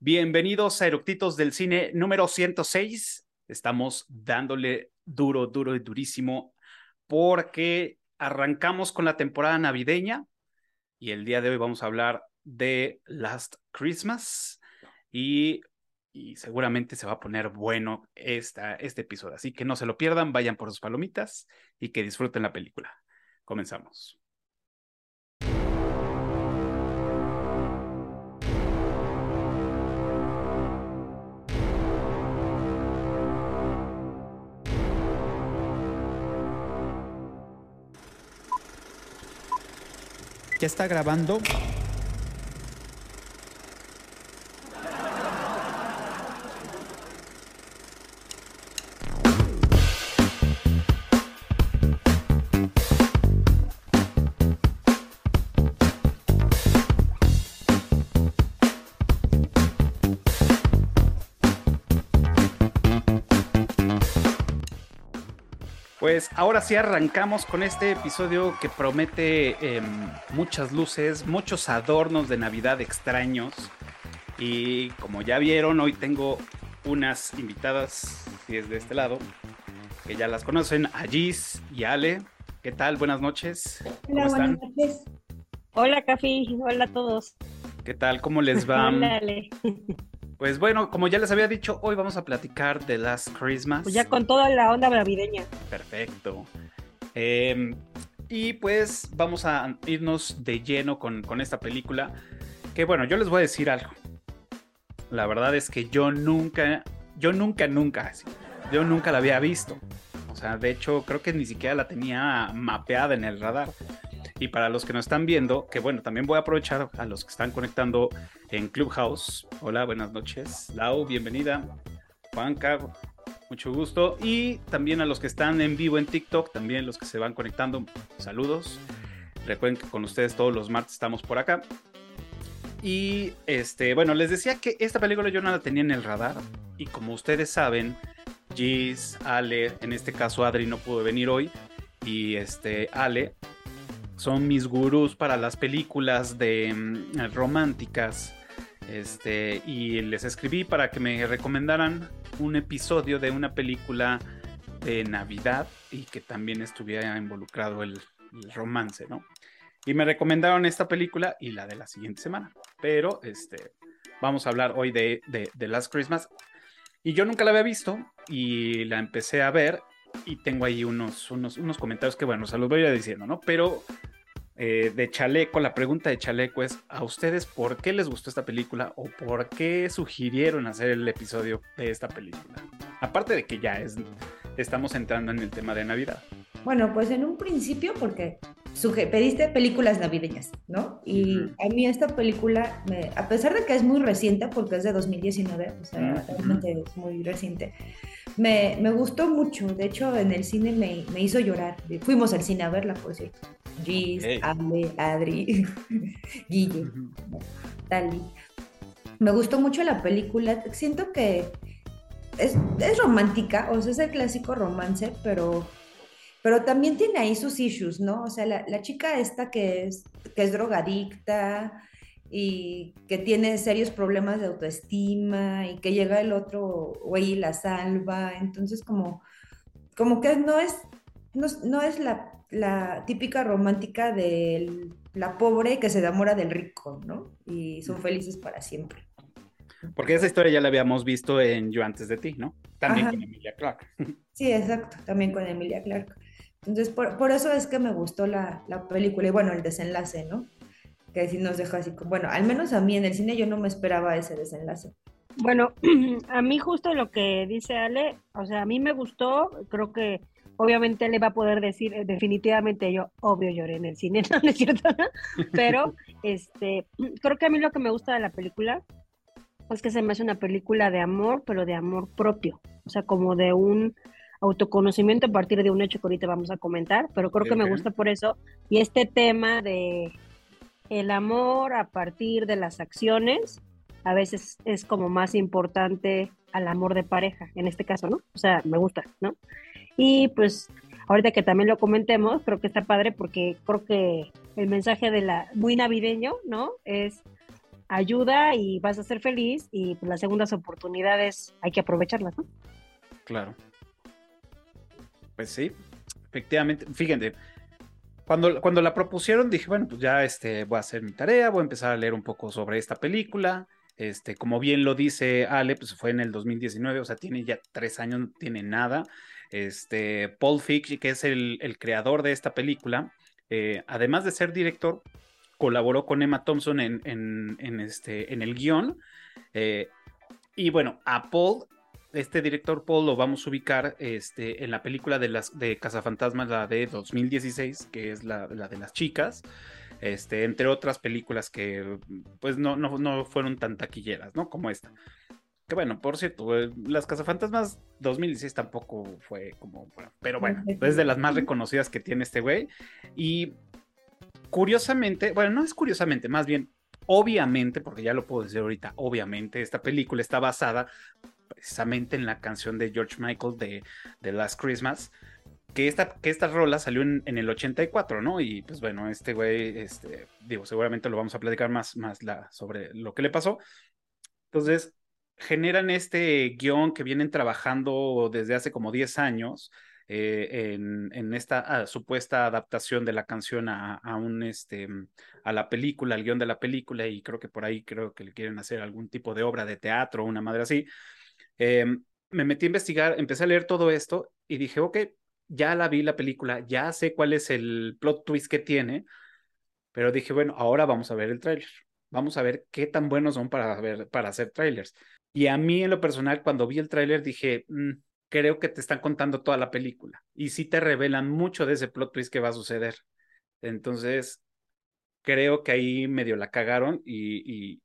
Bienvenidos a Eructitos del Cine número 106. Estamos dándole duro, duro y durísimo porque arrancamos con la temporada navideña y el día de hoy vamos a hablar de Last Christmas y, y seguramente se va a poner bueno esta, este episodio. Así que no se lo pierdan, vayan por sus palomitas y que disfruten la película. Comenzamos. ¿Ya está grabando? Pues ahora sí arrancamos con este episodio que promete em, muchas luces, muchos adornos de Navidad extraños. Y como ya vieron, hoy tengo unas invitadas, si es de este lado, que ya las conocen, a Gis y Ale. ¿Qué tal? Buenas noches. ¿Cómo Hola, están? Buenas noches. Hola, Cafi. Hola a todos. ¿Qué tal? ¿Cómo les va? Hola, Ale. Pues bueno, como ya les había dicho, hoy vamos a platicar de Last Christmas. Pues ya con toda la onda navideña. Perfecto. Em, y pues vamos a irnos de lleno con, con esta película. Que bueno, yo les voy a decir algo. La verdad es que yo nunca, yo nunca, nunca, yo nunca la había visto. O sea, de hecho, creo que ni siquiera la tenía mapeada en el radar. Y para los que nos están viendo, que bueno, también voy a aprovechar a los que están conectando en Clubhouse. Hola, buenas noches. Lau, bienvenida. Juanca, mucho gusto. Y también a los que están en vivo en TikTok, también los que se van conectando, saludos. Recuerden que con ustedes todos los martes estamos por acá. Y este, bueno, les decía que esta película yo no la tenía en el radar. Y como ustedes saben, Giz, Ale, en este caso Adri no pudo venir hoy. Y este, Ale son mis gurús para las películas de mm, románticas. Este, y les escribí para que me recomendaran un episodio de una película de Navidad y que también estuviera involucrado el, romance, ¿no? Y me recomendaron esta película y la de la siguiente semana. Pero este, vamos a hablar hoy de, de, de Last Christmas. Y yo nunca la había visto y la empecé a ver y tengo ahí unos, unos, unos comentarios que, bueno, se los voy a ir diciendo, ¿no? Pero eh, de Chaleco, la pregunta de Chaleco es, ¿a ustedes por qué les gustó esta película o por qué sugirieron hacer el episodio de esta película? Aparte de que ya es, estamos entrando en el tema de Navidad. Bueno, pues en un principio porque pediste películas navideñas, ¿no? Y a mí esta película, a pesar de que es muy reciente, porque es de 2019, o sea, realmente es muy reciente, me, me, gustó mucho. De hecho, en el cine me, me, hizo llorar. Fuimos al cine a verla, por cierto. Gis, Ale, Adri, Guille, Tali. Me gustó mucho la película. Siento que es, es romántica, o sea, es el clásico romance, pero pero también tiene ahí sus issues, ¿no? O sea, la, la, chica esta que es, que es drogadicta y que tiene serios problemas de autoestima y que llega el otro güey y la salva, entonces como, como que no es, no, no es la, la, típica romántica de la pobre que se enamora del rico, ¿no? Y son felices para siempre. Porque esa historia ya la habíamos visto en Yo antes de ti, ¿no? También con Emilia Clark. Sí, exacto, también con Emilia Clark. Entonces, por, eso es que me gustó la, película y bueno, el desenlace, ¿no? Que sí nos deja así, bueno, al menos a mí en el cine yo no me esperaba ese desenlace. Bueno, a mí justo lo que dice Ale, o sea, a mí me gustó, creo que obviamente le va a poder decir, eh, definitivamente yo, obvio lloré en el cine, no, es cierto, pero este, creo que a mí lo que me gusta de la película es que se me hace una película de amor, pero de amor propio, o sea, como de un autoconocimiento a partir de un hecho que ahorita vamos a comentar, pero creo que me gusta por eso. Y este tema de el amor a partir de las acciones, a veces es como más importante al amor de pareja, en este caso, ¿no? O sea, me gusta, ¿no? Y pues ahorita que también lo comentemos, creo que está padre porque creo que el mensaje de la muy navideño, ¿no? Es ayuda y vas a ser feliz y pues, las segundas oportunidades hay que aprovecharlas, ¿no? Claro. Pues sí, efectivamente. Fíjense, cuando, cuando la propusieron dije, bueno, pues ya este, voy a hacer mi tarea, voy a empezar a leer un poco sobre esta película. Este, como bien lo dice Ale, pues fue en el 2019, o sea, tiene ya tres años, no tiene nada. Este, Paul Fitch, que es el, creador de esta película, eh, además de ser director, colaboró con Emma Thompson en, en, este, en el guion. Eh, y bueno, a Paul, este director Paul lo vamos a ubicar este, en la película de, las, de Cazafantasmas, la de 2016, que es la, la de las chicas. Este, entre otras películas que pues no, no, no fueron tan taquilleras, ¿no? Como esta. Que bueno, por cierto, eh, Las Cazafantasmas 2016 tampoco fue como, pero bueno, es de las más reconocidas que tiene este güey. Y curiosamente, bueno, no es curiosamente, más bien, obviamente, porque ya lo puedo decir ahorita, obviamente, esta película está basada precisamente en la canción de George Michael de, The Last Christmas. Que esta, que esta rola salió en, el 84, ¿no? Y pues bueno, este güey, este, digo, seguramente lo vamos a platicar más, más la, sobre lo que le pasó. Entonces, generan este guion que vienen trabajando desde hace como 10 años eh, en, esta ah, supuesta adaptación de la canción a, un, este, a la película, al guion de la película, y creo que por ahí creo que le quieren hacer algún tipo de obra de teatro una madre así. Em, me metí a investigar, empecé a leer todo esto y dije, ok, ya la vi la película, ya sé cuál es el plot twist que tiene, pero dije, bueno, ahora vamos a ver el tráiler. Vamos a ver qué tan buenos son para, ver, para hacer trailers. Y a mí en lo personal, cuando vi el tráiler, dije, mm, creo que te están contando toda la película. Y sí te revelan mucho de ese plot twist que va a suceder. Entonces, creo que ahí medio la cagaron y, y,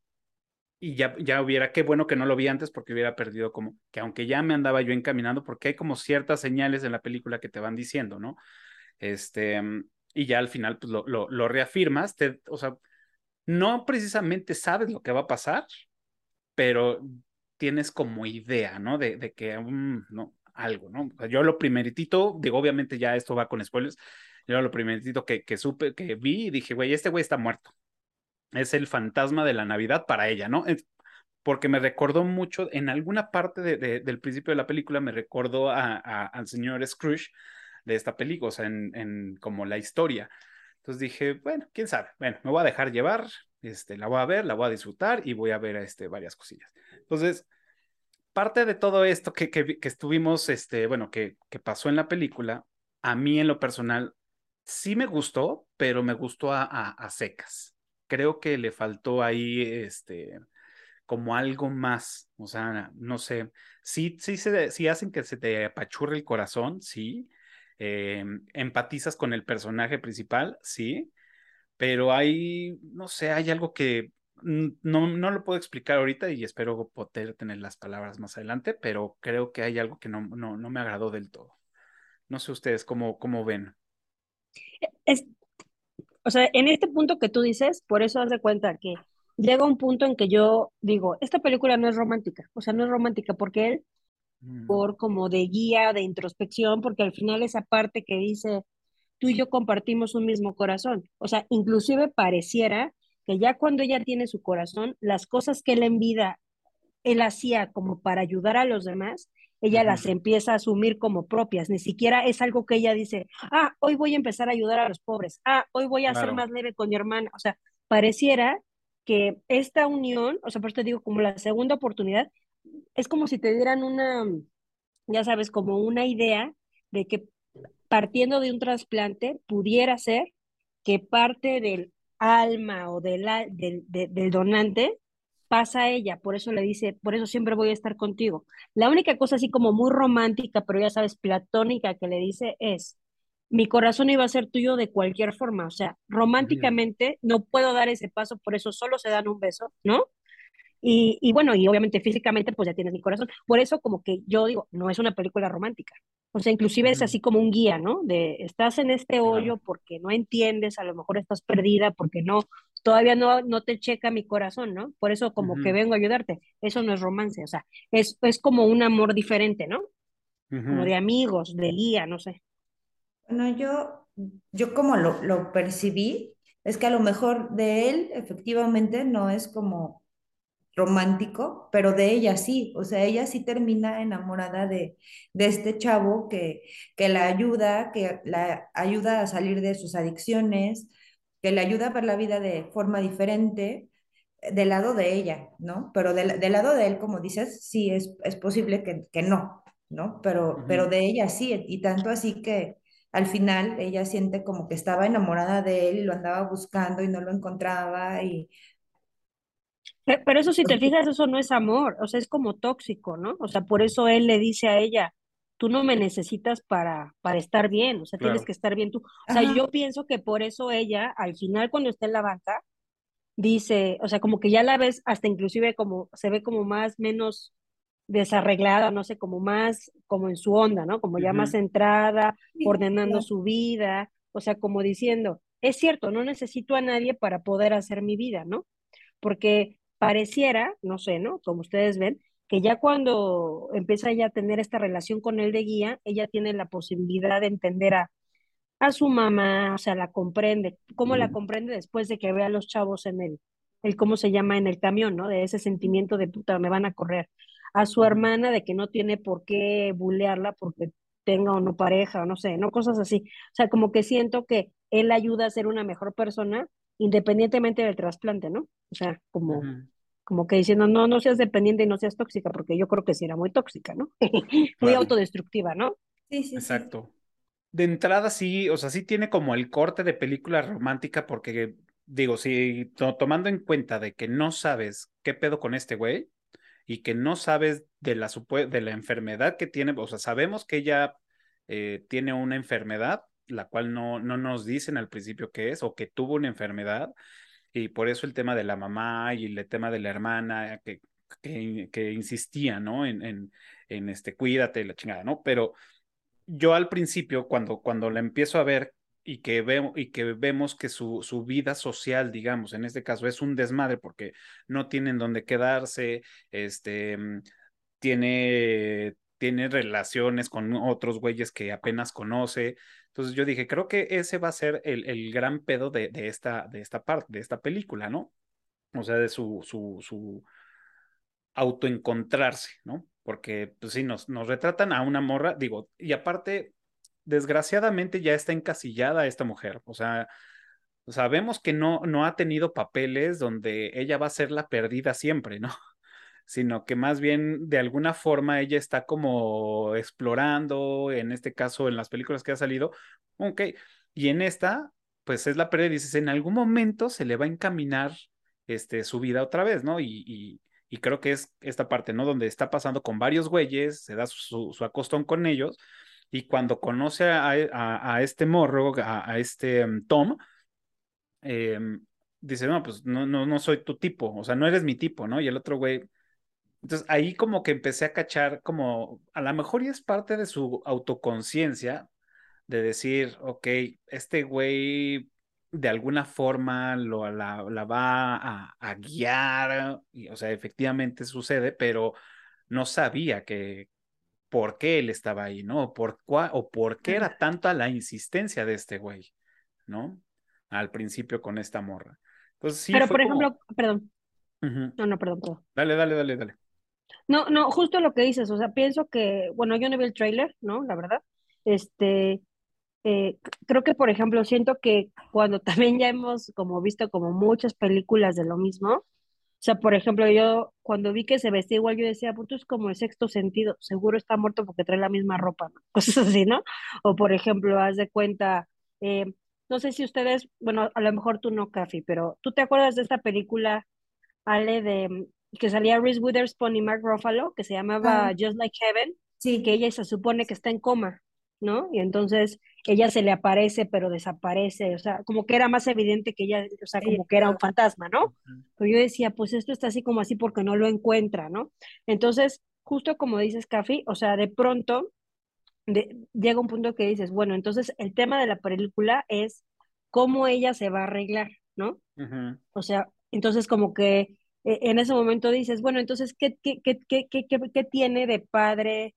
ya, ya hubiera, qué bueno que no lo vi antes porque hubiera perdido como, que aunque ya me andaba yo encaminando, porque hay como ciertas señales en la película que te van diciendo, ¿no? Este, y ya al final pues lo, lo, reafirmas, te, o sea, no precisamente sabes lo que va a pasar, pero tienes como idea, ¿no? De, que, um, no, algo, ¿no? yo lo primeritito, digo, obviamente ya esto va con spoilers, yo lo primeritito que, que supe, que vi y dije, güey, este güey está muerto. Es el fantasma de la Navidad para ella, ¿no? porque me recordó mucho, en alguna parte de, del principio de la película me recordó al señor Scrooge de esta película, o sea, en, en como la historia. Entonces dije, bueno, quién sabe, bueno, me voy a dejar llevar, este, la voy a ver, la voy a disfrutar y voy a ver este, varias cosillas. Entonces, parte de todo esto que, que, estuvimos, este, bueno, que, que pasó en la película, a mí en lo personal sí me gustó, pero me gustó a, a, secas. Creo que le faltó ahí, este, como algo más, o sea, no sé, sí, sí, se, sí hacen que se te apachurre el corazón, sí, em, empatizas con el personaje principal, sí, pero hay, no sé, hay algo que no, no lo puedo explicar ahorita y espero poder tener las palabras más adelante, pero creo que hay algo que no, no, no me agradó del todo. No sé ustedes cómo, cómo ven. O sea, en este punto que tú dices, por eso haz de cuenta que llega un punto en que yo digo, esta película no es romántica, o sea, no es romántica porque él, mm. por como de guía, de introspección, porque al final esa parte que dice, tú y yo compartimos un mismo corazón, o sea, inclusive pareciera que ya cuando ella tiene su corazón, las cosas que él en vida, él hacía como para ayudar a los demás, ella las empieza a asumir como propias, ni siquiera es algo que ella dice, ah, hoy voy a empezar a ayudar a los pobres, ah, hoy voy a ser más leve con mi hermana, o sea, pareciera que esta unión, o sea, por eso te digo, como la segunda oportunidad, es como si te dieran una, ya sabes, como una idea de que partiendo de un trasplante pudiera ser que parte del alma o del, del donante pasa a ella, por eso le dice, por eso siempre voy a estar contigo. La única cosa así como muy romántica, pero ya sabes, platónica que le dice es, mi corazón iba a ser tuyo de cualquier forma, o sea, románticamente no puedo dar ese paso, por eso solo se dan un beso, ¿no? Y, y, bueno, y obviamente físicamente pues ya tienes mi corazón. Por eso como que yo digo, no es una película romántica. O sea, inclusive es así como un guía, ¿no? De estás en este hoyo porque no entiendes, a lo mejor estás perdida porque no, todavía no, no te checa mi corazón, ¿no? Por eso como que vengo a ayudarte. Eso no es romance, o sea, es, es como un amor diferente, ¿no? Como de amigos, de guía, no sé. Bueno, yo, yo como lo, lo percibí, es que a lo mejor de él efectivamente no es como romántico, pero de ella sí, o sea, ella sí termina enamorada de, de este chavo que, que la ayuda, que la ayuda a salir de sus adicciones, que le ayuda a ver la vida de forma diferente del lado de ella, ¿no? Pero del, del lado de él, como dices, sí es, es posible que, que no, ¿no? Pero, pero de ella sí, y tanto así que al final ella siente como que estaba enamorada de él y lo andaba buscando y no lo encontraba y pero eso si te fijas, eso no es amor, o sea, es como tóxico, ¿no? O sea, por eso él le dice a ella, tú no me necesitas para, para estar bien, o sea, tienes que estar bien tú. O sea, yo pienso que por eso ella, al final cuando está en la banca, dice, o sea, como que ya la ves hasta inclusive como, se ve como más, menos desarreglada, no sé, como más, como en su onda, ¿no? Como ya más centrada, ordenando su vida, o sea, como diciendo, es cierto, no necesito a nadie para poder hacer mi vida, ¿no? Porque pareciera, no sé, ¿no? Como ustedes ven, que ya cuando empieza ya a tener esta relación con él de guía, ella tiene la posibilidad de entender a, a su mamá, o sea, la comprende. ¿Cómo la comprende después de que ve a los chavos en el, el cómo se llama en el camión, ¿no? De ese sentimiento de puta, me van a correr. A su hermana de que no tiene por qué bulearla porque tenga o no pareja, o no sé, no cosas así. O sea, como que siento que él ayuda a ser una mejor persona independientemente del trasplante, ¿no? O sea, como, como que diciendo, no, no seas dependiente y no seas tóxica, porque yo creo que sí era muy tóxica, ¿no? muy autodestructiva, ¿no? Sí, sí. Exacto. De entrada sí, o sea, sí tiene como el corte de película romántica, porque digo, si tomando en cuenta de que no sabes qué pedo con este güey y que no sabes de la, de la enfermedad que tiene, o sea, sabemos que ella eh, tiene una enfermedad, la cual no, no nos dicen al principio qué es, o que tuvo una enfermedad, y por eso el tema de la mamá y el tema de la hermana que, que, insistía, ¿no? En, en, en, este, cuídate, la chingada, ¿no? Pero yo al principio, cuando, cuando la empiezo a ver y que, vemos y que vemos que su, su vida social, digamos, en este caso es un desmadre porque no tienen dónde quedarse, este, mm, tiene, tiene relaciones con otros güeyes que apenas conoce, entonces yo dije, creo que ese va a ser el, el gran pedo de, de, esta, de esta parte, de esta película, ¿no? O sea, de su, su, su autoencontrarse, ¿no? Porque, pues sí, nos, nos retratan a una morra, digo, y aparte, desgraciadamente ya está encasillada esta mujer, o sea, sabemos que no, no ha tenido papeles donde ella va a ser la perdida siempre, ¿no? Sino que más bien de alguna forma ella está como explorando, en este caso en las películas que ha salido, ok, y en esta, pues es la pérdida, dices, en algún momento se le va a encaminar este, su vida otra vez, ¿no? Y, y, creo que es esta parte, ¿no? Donde está pasando con varios güeyes, se da su, su acostón con ellos, y cuando conoce a, a, este morro, a, este mm, Tom, em, dice, no, pues no, no, no soy tu tipo, o sea, no eres mi tipo, ¿no? Y el otro güey, entonces ahí como que empecé a cachar como a lo mejor y es parte de su autoconciencia de decir, ok, este güey de alguna forma lo, la, la va a, guiar, y, o sea, efectivamente sucede, pero no sabía que por qué él estaba ahí, ¿no? Por cuál, o por qué era tanta la insistencia de este güey, ¿no? Al principio con esta morra. Entonces, sí pero por ejemplo, perdón. No, no, perdón, perdón. Dale, dale, dale, dale. No, no, justo lo que dices, o sea, pienso que, bueno, yo no vi el trailer, ¿no? La verdad. Este, eh, creo que, por ejemplo, siento que cuando también ya hemos como visto como muchas películas de lo mismo, o sea, por ejemplo, yo cuando vi que se vestía igual, yo decía, pues es como el sexto sentido, seguro está muerto porque trae la misma ropa, ¿no? Cosas así, ¿no? O por ejemplo, haz de cuenta, eh, no sé si ustedes, bueno, a lo mejor tú no, Cafi, pero ¿tú te acuerdas de esta película, Ale, de que salía Reese Witherspoon y Mark Ruffalo, que se llamaba Just Like Heaven, sí. que ella se supone que está en coma, ¿no? Y entonces ella se le aparece, pero desaparece, o sea, como que era más evidente que ella, o sea, como que era un fantasma, ¿no? Pero yo decía, pues esto está así como así porque no lo encuentra, ¿no? Entonces, justo como dices, Cafi, o sea, de pronto llega un punto que dices, bueno, entonces el tema de la película es cómo ella se va a arreglar, ¿no? O sea, entonces como que en ese momento dices, bueno, entonces, ¿qué, qué, qué, qué, qué, qué tiene de padre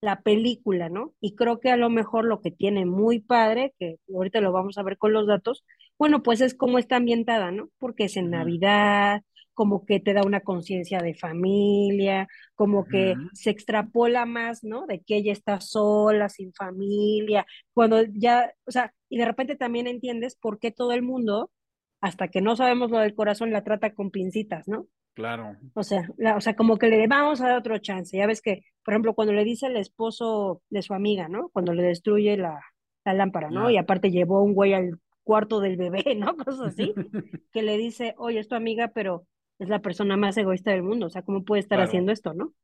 la película, no? Y creo que a lo mejor lo que tiene muy padre, que ahorita lo vamos a ver con los datos, bueno, pues es como está ambientada, ¿no? Porque es en Navidad, como que te da una conciencia de familia, como que se extrapola más, ¿no? De que ella está sola, sin familia, cuando ya, o sea, y de repente también entiendes por qué todo el mundo, hasta que no sabemos lo del corazón, la trata con pincitas, ¿no? Claro. O sea, o sea, como que le vamos a dar otro chance. Ya ves que, por ejemplo, cuando le dice el esposo de su amiga, ¿no? Cuando le destruye la, la lámpara, ¿no? Y aparte llevó un güey al cuarto del bebé, ¿no? Cosas así, que le dice, oye, es tu amiga, pero es la persona más egoísta del mundo, o sea, ¿cómo puede estar haciendo esto, no?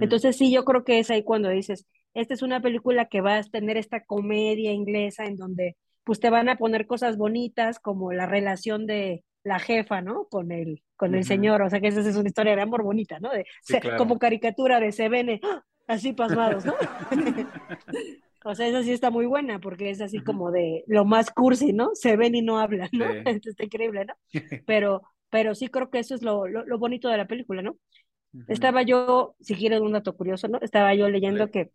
Entonces sí, yo creo que es ahí cuando dices, esta es una película que va a tener esta comedia inglesa en donde pues te van a poner cosas bonitas como la relación de la jefa, ¿no? Con el, con el señor, o sea que esa es una historia de amor bonita, ¿no? De, Como caricatura de se ven ¡ah! así pasmados, ¿no? o sea, esa sí está muy buena porque es así como de lo más cursi, ¿no? Se ven y no hablan, ¿no? está increíble, ¿no? Pero, pero sí creo que eso es lo, lo, bonito de la película, ¿no? Estaba yo, si quieres un dato curioso, ¿no? Estaba yo leyendo que,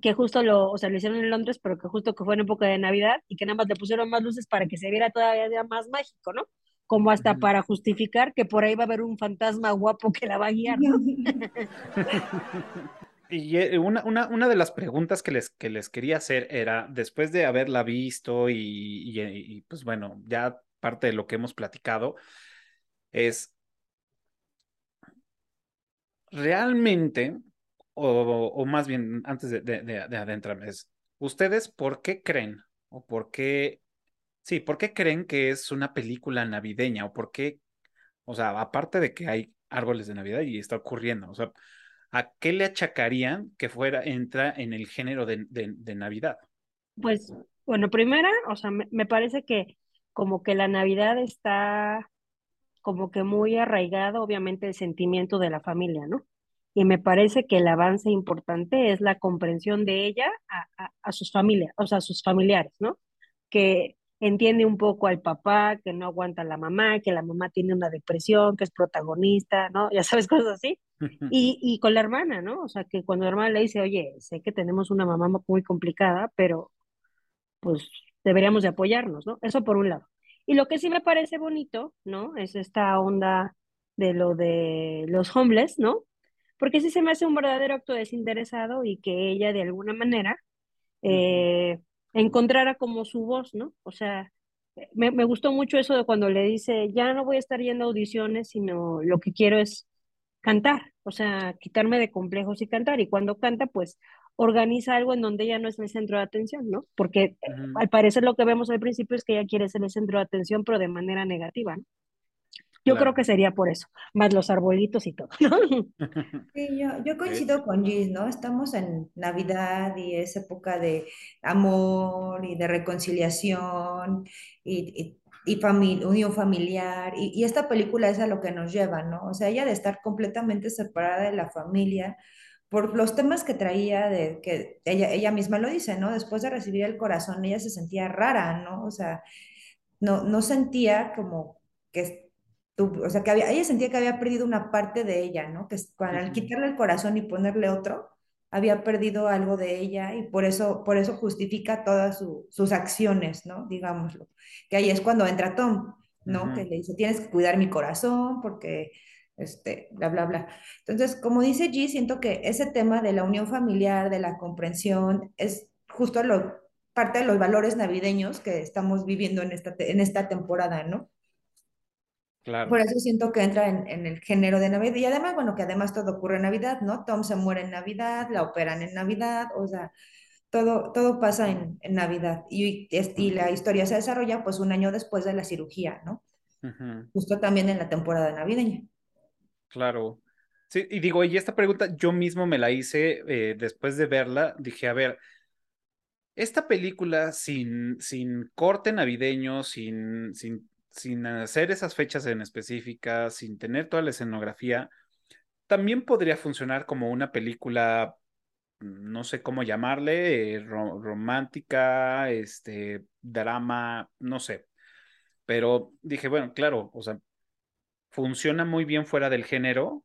que justo lo, o sea, lo hicieron en Londres, pero que justo que fue en época de Navidad y que nada más le pusieron más luces para que se viera todavía más mágico, ¿no? Como hasta para justificar que por ahí va a haber un fantasma guapo que la va a guiar, ¿no? Y eh, una, una, una, de las preguntas que les, que les quería hacer era, después de haberla visto y, y, pues bueno, ya parte de lo que hemos platicado, es realmente, o, más bien antes de, de, adentrarme, es, ¿ustedes por qué creen o por qué, sí, por qué creen que es una película navideña o por qué, o sea, aparte de que hay árboles de Navidad y está ocurriendo, o sea, ¿a qué le achacarían que fuera, entra en el género de, Navidad? Pues, bueno, primera, o sea, me, parece que como que la Navidad está como que muy arraigado, obviamente, el sentimiento de la familia, ¿no? Y me parece que el avance importante es la comprensión de ella a, a, sus familias, o sea, a sus familiares, ¿no? Que entiende un poco al papá, que no aguanta a la mamá, que la mamá tiene una depresión, que es protagonista, ¿no? Ya sabes, cosas así. Y, y con la hermana, ¿no? O sea, que cuando la hermana le dice, oye, sé que tenemos una mamá muy complicada, pero pues deberíamos de apoyarnos, ¿no? Eso por un lado. Y lo que sí me parece bonito, ¿no? Es esta onda de lo de los homeless, ¿no? Porque sí se me hace un verdadero acto desinteresado y que ella de alguna manera eh, encontrara como su voz, ¿no? O sea, me, me, gustó mucho eso de cuando le dice, ya no voy a estar yendo a audiciones, sino lo que quiero es cantar, o sea, quitarme de complejos y cantar. Y cuando canta, pues organiza algo en donde ella no es el centro de atención, ¿no? Porque eh, al parecer lo que vemos al principio es que ella quiere ser el centro de atención, pero de manera negativa, ¿no? Yo creo que sería por eso, más los arbolitos y todo, ¿no? Sí, yo, yo coincido con Gis, ¿no? Estamos en Navidad y es época de amor y de reconciliación y, y, y unión familiar. Y, y, esta película es a lo que nos lleva, ¿no? O sea, ella de estar completamente separada de la familia, por los temas que traía, de que ella, ella misma lo dice, ¿no? Después de recibir el corazón, ella se sentía rara, ¿no? O sea, no, no sentía como que, o sea, que había, ella sentía que había perdido una parte de ella, ¿no? Que al quitarle el corazón y ponerle otro, había perdido algo de ella y por eso, por eso justifica todas sus acciones, ¿no? Digámoslo. Que ahí es cuando entra Tom, ¿no? Que le dice, tienes que cuidar mi corazón porque este, bla, bla, bla. Entonces, como dice G, siento que ese tema de la unión familiar, de la comprensión, es justo lo, parte de los valores navideños que estamos viviendo en esta, en esta temporada, ¿no? Claro. Por eso siento que entra en, el género de Navidad. Y además, bueno, que además todo ocurre en Navidad, ¿no? Tom se muere en Navidad, la operan en Navidad, o sea, todo, todo pasa en, Navidad. Y, y, la historia se desarrolla pues un año después de la cirugía, ¿no? Justo también en la temporada navideña. Claro. Sí, y digo, y esta pregunta yo mismo me la hice eh, después de verla. Dije, a ver, esta película sin, sin corte navideño, sin, sin, sin hacer esas fechas en específica, sin tener toda la escenografía, también podría funcionar como una película, no sé cómo llamarle, eh, romántica, este, drama, no sé. Pero dije, bueno, claro, o sea, funciona muy bien fuera del género,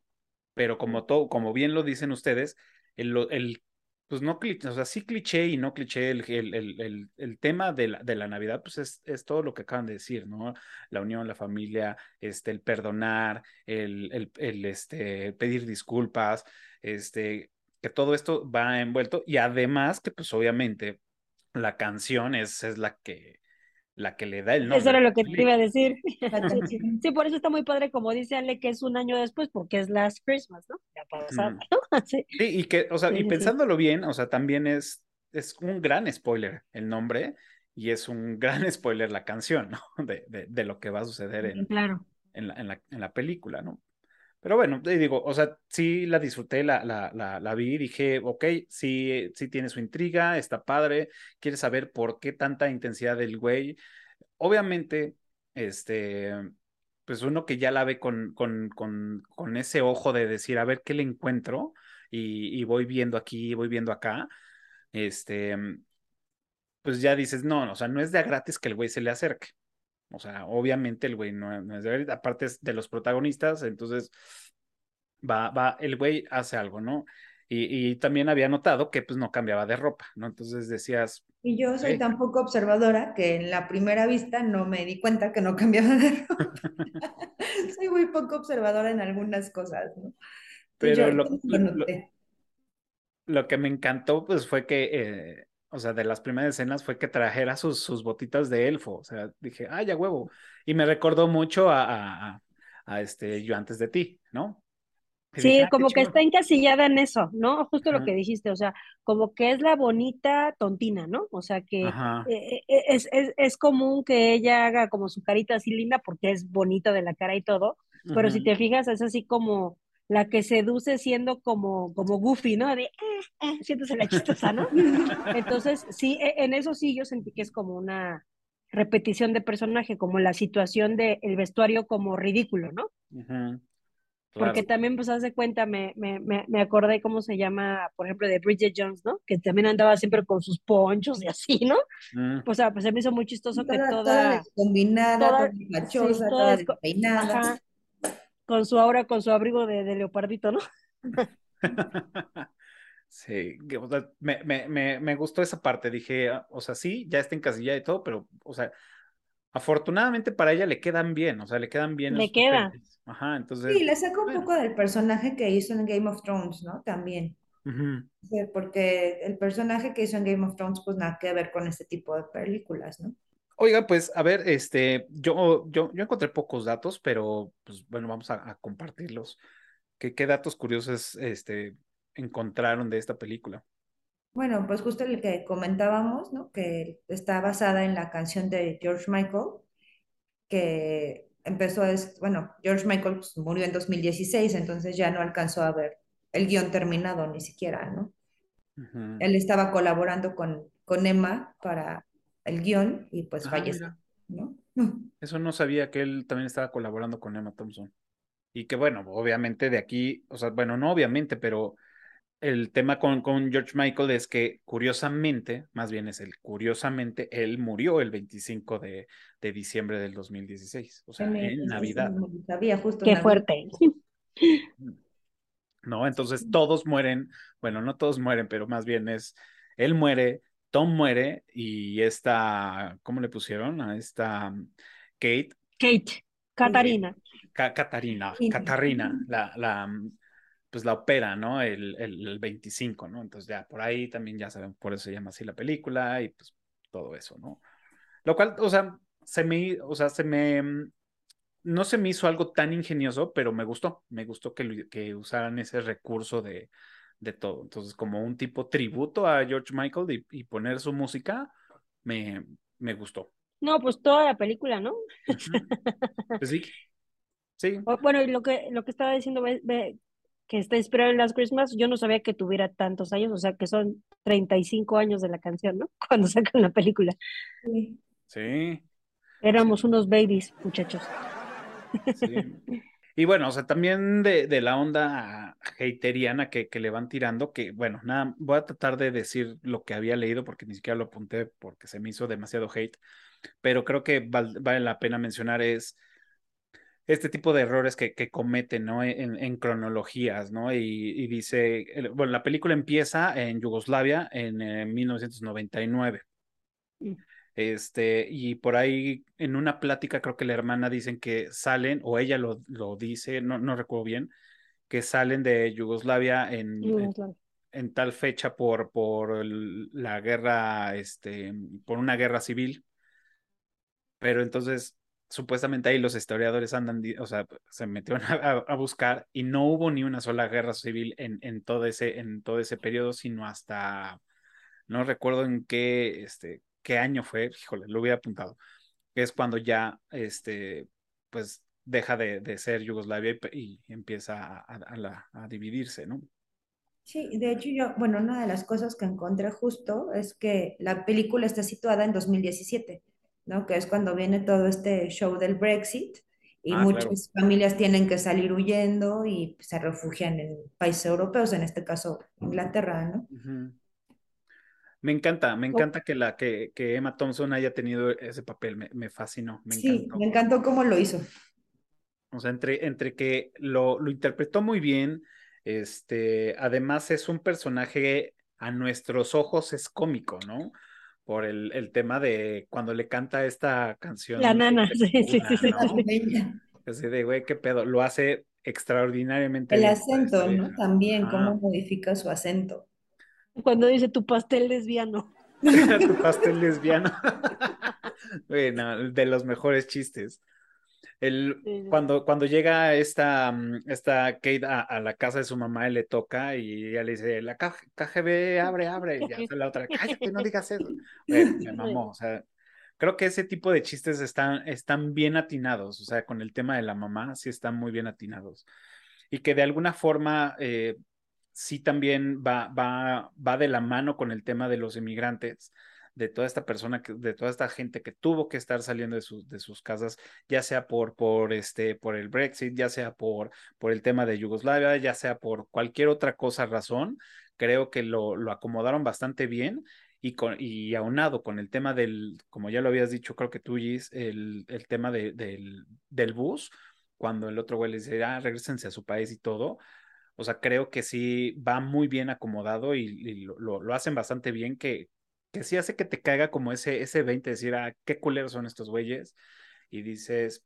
pero como, todo, como bien lo dicen ustedes, el, el pues no, o sea, sí cliché y no cliché, el, el, el, tema de la, de la Navidad, pues es, es, todo lo que acaban de decir, ¿no? La unión, la familia, este, el perdonar, el, el, este, pedir disculpas, este, que todo esto va envuelto y además que pues obviamente la canción es, es la que la que le da el nombre. Eso era lo que te iba a decir. sí, por eso está muy padre, como dice Ale, que es un año después, porque es Last Christmas, ¿no? Ya pasado, sí. y que, o sea, y pensándolo bien, o sea, también es, es un gran spoiler el nombre y es un gran spoiler la canción, ¿no? De, de, de lo que va a suceder en, claro. en, la, en, la, en la película, ¿no? Pero bueno, te digo, o sea, sí la disfruté, la, la, vi, dije, ok, sí, sí tiene su intriga, está padre, quiere saber por qué tanta intensidad del güey. Obviamente, este, pues uno que ya la ve con, con, con, con ese ojo de decir, a ver qué le encuentro, y, y, voy viendo aquí, voy viendo acá, este, pues ya dices, no, o sea, no es de a gratis que el güey se le acerque. O sea, obviamente el güey no, es de ver, aparte es de los protagonistas, entonces va, va, el güey hace algo, ¿no? Y, y, también había notado que pues no cambiaba de ropa, ¿no? Entonces decías... Y yo soy tan poco observadora que en la primera vista no me di cuenta que no cambiaba de ropa. soy muy poco observadora en algunas cosas, ¿no? Pero lo, lo, lo, que me encantó pues fue que eh, o sea, de las primeras escenas fue que trajera sus, sus botitas de elfo. O sea, dije, ah, ya huevo. Y me recordó mucho a, a, a este Yo antes de ti, ¿no? sí, ah, como que está encasillada en eso, ¿no? Justo lo que dijiste, o sea, como que es la bonita tontina, ¿no? O sea, que eh, eh, es, es, es, común que ella haga como su carita así linda porque es bonita de la cara y todo, pero si te fijas, es así como la que seduce siendo como, como goofy, ¿no? De, eh, eh, siéntese la chistosa, ¿no? Entonces, sí, e, en eso sí yo sentí que es como una repetición de personaje, como la situación del el vestuario como ridículo, ¿no? Porque también, pues, hace cuenta, me, me, me, acordé cómo se llama, por ejemplo, de Bridget Jones, ¿no? Que también andaba siempre con sus ponchos y así, ¿no? Mm. O sea, pues se me hizo muy chistoso que toda... Toda combinada, toda, machosa, toda, despeinada con su aura, con su abrigo de, leopardito, ¿no? Sí, o sea, me, me, me, gustó esa parte. Dije, o sea, sí, ya está encasillada y todo, pero, o sea, afortunadamente para ella le quedan bien, o sea, le quedan bien. Le queda. Ajá, entonces. Sí, le saca un poco del personaje que hizo en Game of Thrones, ¿no? También. porque el personaje que hizo en Game of Thrones, pues nada que ver con este tipo de películas, ¿no? Oiga, pues a ver, este, yo, yo, yo encontré pocos datos, pero pues bueno, vamos a, compartirlos. ¿Qué, ¿Qué, datos curiosos este, encontraron de esta película? Bueno, pues justo el que comentábamos, ¿no? Que está basada en la canción de George Michael, que empezó, es, bueno, George Michael pues, murió en 2016, entonces ya no alcanzó a ver el guion terminado ni siquiera, ¿no? Él estaba colaborando con, con Emma para el guion y pues ah, ¿no? Eso no sabía que él también estaba colaborando con Emma Thompson. Y que bueno, obviamente de aquí, o sea, bueno, no obviamente, pero el tema con, con George Michael es que curiosamente, más bien es el curiosamente, él murió el 25 de, de diciembre del 2016, o sea, en Navidad. Sabía justo Qué fuerte. No, entonces todos mueren, bueno, no todos mueren, pero más bien es, él muere, Tom muere y esta, ¿cómo le pusieron a esta mm, Kate? Kate, Catarina. Catarina, Catarina, la, la, mm, pues la opera, ¿no? El, el, 25, ¿no? Entonces ya por ahí también ya saben, por eso se llama así la película y pues todo eso, ¿no? Lo cual, o sea, se me, o sea, se me, mm, no se me hizo algo tan ingenioso, pero me gustó, me gustó que, que usaran ese recurso de, de todo. Entonces, como un tipo tributo a George Michael y, poner su música, me, me, gustó. No, pues toda la película, ¿no? Pues sí. Sí. Bueno, y lo que, lo que estaba diciendo, que está inspirado en Last Christmas, yo no sabía que tuviera tantos años, o sea, que son 35 años de la canción, ¿no? Cuando sacan la película. Sí. Sí. Éramos unos babies, muchachos. Sí. Y bueno, o sea, también de, de la onda hateriana que, que, le van tirando, que bueno, nada, voy a tratar de decir lo que había leído porque ni siquiera lo apunté porque se me hizo demasiado hate, pero creo que vale la pena mencionar es este tipo de errores que, que cometen, ¿no? En, en cronologías, ¿no? Y, y, dice, bueno, la película empieza en Yugoslavia en, en 1999. Este, y por ahí en una plática creo que la hermana dicen que salen, o ella lo, lo dice, no, no recuerdo bien, que salen de Yugoslavia en, en, en, tal fecha por, por la guerra, este, por una guerra civil. Pero entonces supuestamente ahí los historiadores andan, o sea, se metieron a, buscar y no hubo ni una sola guerra civil en, en, todo ese, en todo ese periodo, sino hasta, no recuerdo en qué, este, qué año fue, híjole, lo hubiera apuntado, es cuando ya, este, pues deja de, de ser Yugoslavia y, empieza a, a, a dividirse, ¿no? Sí, de hecho yo, bueno, una de las cosas que encontré justo es que la película está situada en 2017. ¿no? Que es cuando viene todo este show del Brexit y ah, muchas familias tienen que salir huyendo y se refugian en países europeos, en este caso Inglaterra, ¿no? Me encanta, me encanta que, la, que, que, Emma Thompson haya tenido ese papel, me, me fascinó, me sí, encantó. me encantó cómo lo hizo. O sea, entre, entre que lo, lo interpretó muy bien, este, además es un personaje a nuestros ojos es cómico, ¿no? por el, el, tema de cuando le canta esta canción. La nana, sí, sí, sí, Así de, güey, qué pedo, lo hace extraordinariamente. El acento, ¿no? También, cómo modifica su acento. Cuando dice tu pastel lesbiano. tu pastel lesbiano. bueno, de los mejores chistes. El, Cuando, cuando llega esta, mm, esta Kate a, la casa de su mamá, él le toca y ella le dice, la KGB, abre, abre, y ya la otra, cállate, no digas eso. me mamó, o sea, creo que ese tipo de chistes están, están bien atinados, o sea, con el tema de la mamá, sí están muy bien atinados. Y que de alguna forma eh, sí también va, va, va de la mano con el tema de los inmigrantes de toda esta persona, de toda esta gente que tuvo que estar saliendo de sus, de sus casas, ya sea por, por, este, por el Brexit, ya sea por, por el tema de Yugoslavia, ya sea por cualquier otra cosa, razón, creo que lo, lo acomodaron bastante bien y, con, y aunado con el tema del, como ya lo habías dicho, creo que tú, Gis, el, el tema de, del, del bus, cuando el otro güey le dice, ah, regresense a su país y todo, o sea, creo que sí va muy bien acomodado y, lo, lo, hacen bastante bien, que, que sí hace que te caiga como ese, ese 20, decir, ah, qué culeros son estos güeyes. Y dices,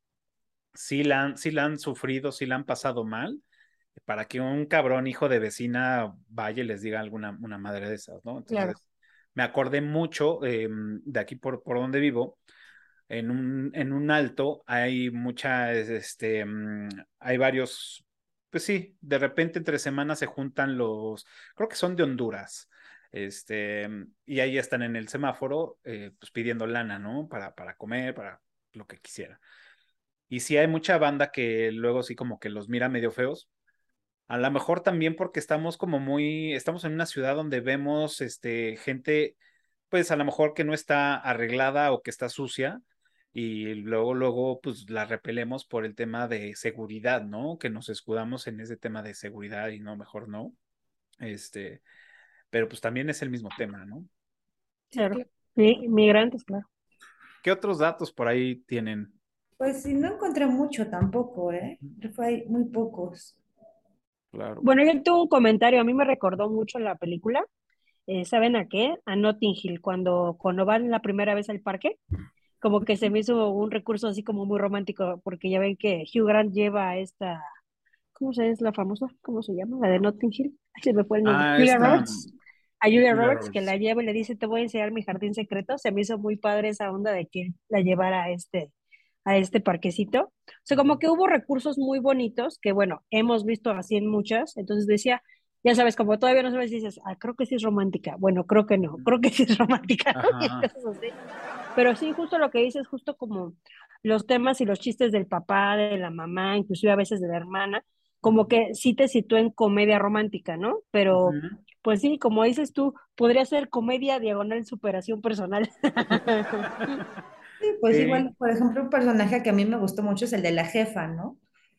sí la, han, sí la han sufrido, sí la han pasado mal, para que un cabrón hijo de vecina vaya y les diga alguna una madre de esas, ¿no? Entonces, me acordé mucho em, de aquí por, por donde vivo. En un, en un alto hay muchas, este, mm, hay varios, pues sí, de repente entre semanas se juntan los, creo que son de Honduras, este, y ahí están en el semáforo, eh, pues pidiendo lana, ¿no? Para, para comer, para lo que quisiera. Y si hay mucha banda que luego sí como que los mira medio feos. A lo mejor también porque estamos como muy, estamos en una ciudad donde vemos este, gente, pues a lo mejor que no está arreglada o que está sucia, y luego, luego, pues la repelemos por el tema de seguridad, ¿no? Que nos escudamos en ese tema de seguridad y no, mejor no. Este, pero pues también es el mismo tema, ¿no? Claro, sí, migrantes, claro. ¿Qué otros datos por ahí tienen? Pues sí, no encontré mucho tampoco, ¿eh? Fue muy pocos. Claro. Bueno, yo tuve un comentario, a mí me recordó mucho la película, eh, ¿saben a qué? A Notting Hill, cuando, cuando van la primera vez al parque, como que se me hizo un recurso así como muy romántico, porque ya ven que Hugh Grant lleva a esta, ¿cómo se es la famosa? ¿Cómo se llama? La de Notting Hill. Se me fue el nombre. Ah, a Julia, Roberts, que la lleva y le dice, te voy a enseñar mi jardín secreto. Se me hizo muy padre esa onda de que la llevara a este, a este parquecito. O sea, como que hubo recursos muy bonitos que, bueno, hemos visto así en muchas. Entonces decía, ya sabes, como todavía no sabes, dices, ah, creo que sí es romántica. Bueno, creo que no, creo que sí es romántica. Pero sí, justo lo que dices, justo como los temas y los chistes del papá, de la mamá, inclusive a veces de la hermana, como que sí te sitúa en comedia romántica, ¿no? Pero pues sí, como dices tú, podría ser comedia diagonal superación personal. Sí, pues igual, por ejemplo, un personaje que a mí me gustó mucho es el de la jefa, ¿no?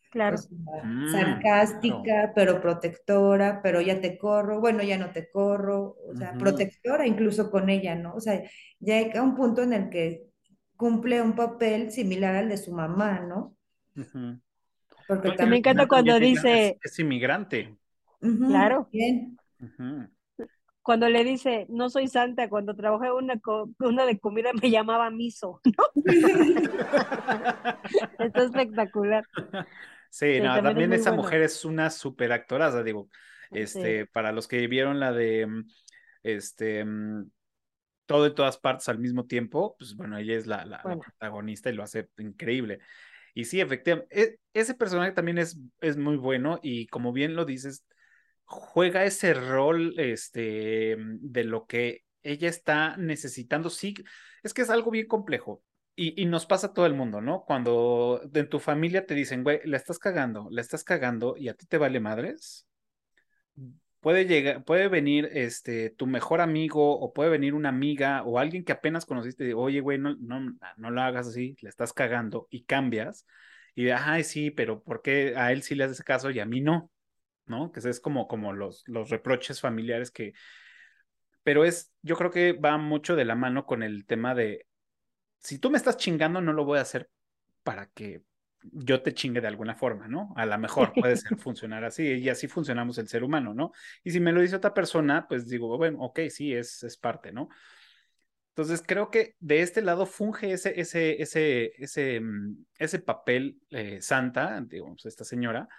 Claro. Mm, sarcástica, pero protectora, pero ya te corro, bueno, ya no te corro, o sea, protectora incluso con ella, ¿no? O sea, ya hay un punto en el que cumple un papel similar al de su mamá, ¿no? Porque Me encanta cuando dice... Es, inmigrante. claro. Bien. Cuando le dice, no soy santa, cuando trabajé una, una de comida me llamaba miso, ¿no? Está espectacular. Sí, no, también, esa mujer es una super actoraza, digo, este, para los que vieron la de, mm, este, mm, todo en todas partes al mismo tiempo, pues bueno, ella es la, la, protagonista y lo hace increíble. Y sí, efectivamente, ese personaje también es, es muy bueno y como bien lo dices, juega ese rol este, de lo que ella está necesitando. Sí, es que es algo bien complejo. Y, nos pasa a todo el mundo, ¿no? Cuando en tu familia te dicen, güey, la estás cagando, la estás cagando y a ti te vale madres, puede llegar, puede venir este tu mejor amigo o puede venir una amiga o alguien que apenas conociste y oye, güey, no, no, no lo hagas así, le estás cagando y cambias y de, ay, sí, pero ¿por qué a él sí le haces caso y a mí no? ¿No? Que es como, como los, los reproches familiares que, pero es, yo creo que va mucho de la mano con el tema de, si tú me estás chingando, no lo voy a hacer para que yo te chingue de alguna forma, ¿no? A lo mejor puede ser funcionar así y así funcionamos el ser humano, ¿no? Y si me lo dice otra persona, pues digo, bueno, ok, sí, es, es parte, ¿no? Entonces creo que de este lado funge ese, ese, ese, ese, mm, ese papel eh, santa, digamos, esta señora,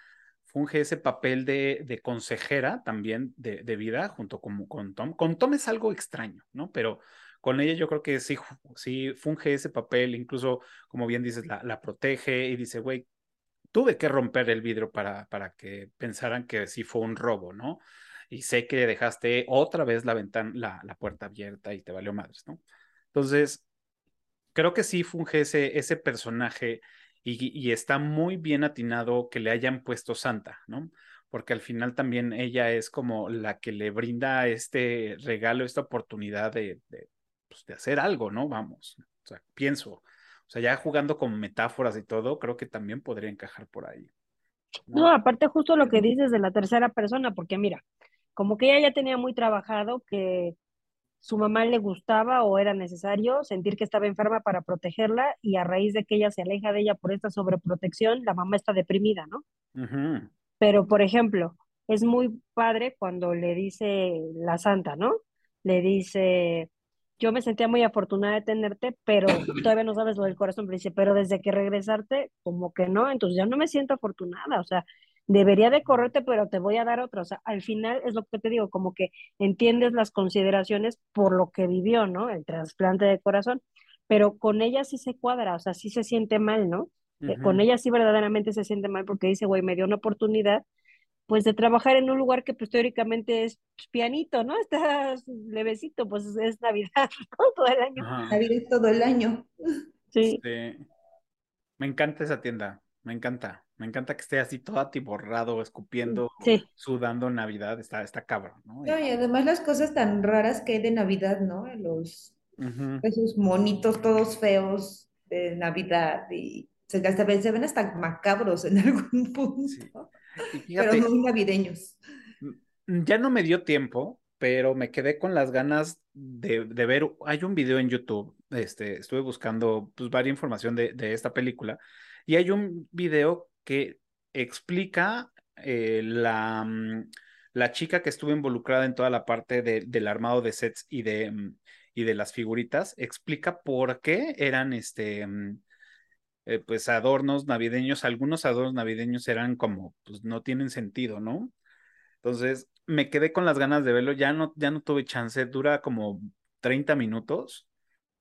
funge ese papel de, de consejera también de, de, vida junto con, con Tom. Con Tom es algo extraño, ¿no? Pero con ella yo creo que sí, sí funge ese papel, incluso como bien dices, la, protege y dice, güey, tuve que romper el vidrio para, para que pensaran que sí fue un robo, ¿no? Y sé que dejaste otra vez la ventana, la, la puerta abierta y te valió madres, ¿no? Entonces, creo que sí funge ese, ese personaje y, está muy bien atinado que le hayan puesto Santa, ¿no? Porque al final también ella es como la que le brinda este regalo, esta oportunidad de, pues, de hacer algo, ¿no? Vamos, o sea, pienso, o sea, ya jugando con metáforas y todo, creo que también podría encajar por ahí. No, aparte justo lo que dices de la tercera persona, porque mira, como que ella ya tenía muy trabajado que su mamá le gustaba o era necesario sentir que estaba enferma para protegerla y a raíz de que ella se aleja de ella por esta sobreprotección, la mamá está deprimida, ¿no? Pero, por ejemplo, es muy padre cuando le dice la santa, ¿no? Le dice, yo me sentía muy afortunada de tenerte, pero todavía no sabes lo del corazón, pero dice, pero desde que regresarte, como que no, entonces ya no me siento afortunada, o sea, debería de correrte, pero te voy a dar otra, o sea, al final es lo que te digo, como que entiendes las consideraciones por lo que vivió, ¿no? El trasplante de corazón, pero con ella sí se cuadra, o sea, sí se siente mal, ¿no? Eh, con ella sí verdaderamente se siente mal porque dice, güey, me dio una oportunidad, pues de trabajar en un lugar que pues teóricamente es pues, pianito, ¿no? Estás levecito, pues es Navidad, Todo el año. Navidad todo el año. Sí. Me encanta esa tienda, me encanta. Me encanta que esté así todo atiborrado, escupiendo, sudando Navidad, está, está cabrón, ¿no? y además las cosas tan raras que hay de Navidad, ¿no? Los, Esos monitos todos feos de Navidad y se, hasta, se ven hasta macabros en algún punto pero muy navideños. Mm, ya no me dio tiempo, pero me quedé con las ganas de, de ver. Hay un video en YouTube, este, estuve buscando pues, varias información de, de esta película, y hay un video que explica eh, la, mm, la chica que estuvo involucrada en toda la parte de, del armado de sets y de, mm, y de las figuritas, explica por qué eran este eh, pues adornos navideños, algunos adornos navideños eran como, pues no tienen sentido, ¿no? Entonces me quedé con las ganas de verlo, ya no, ya no tuve chance, dura como 30 minutos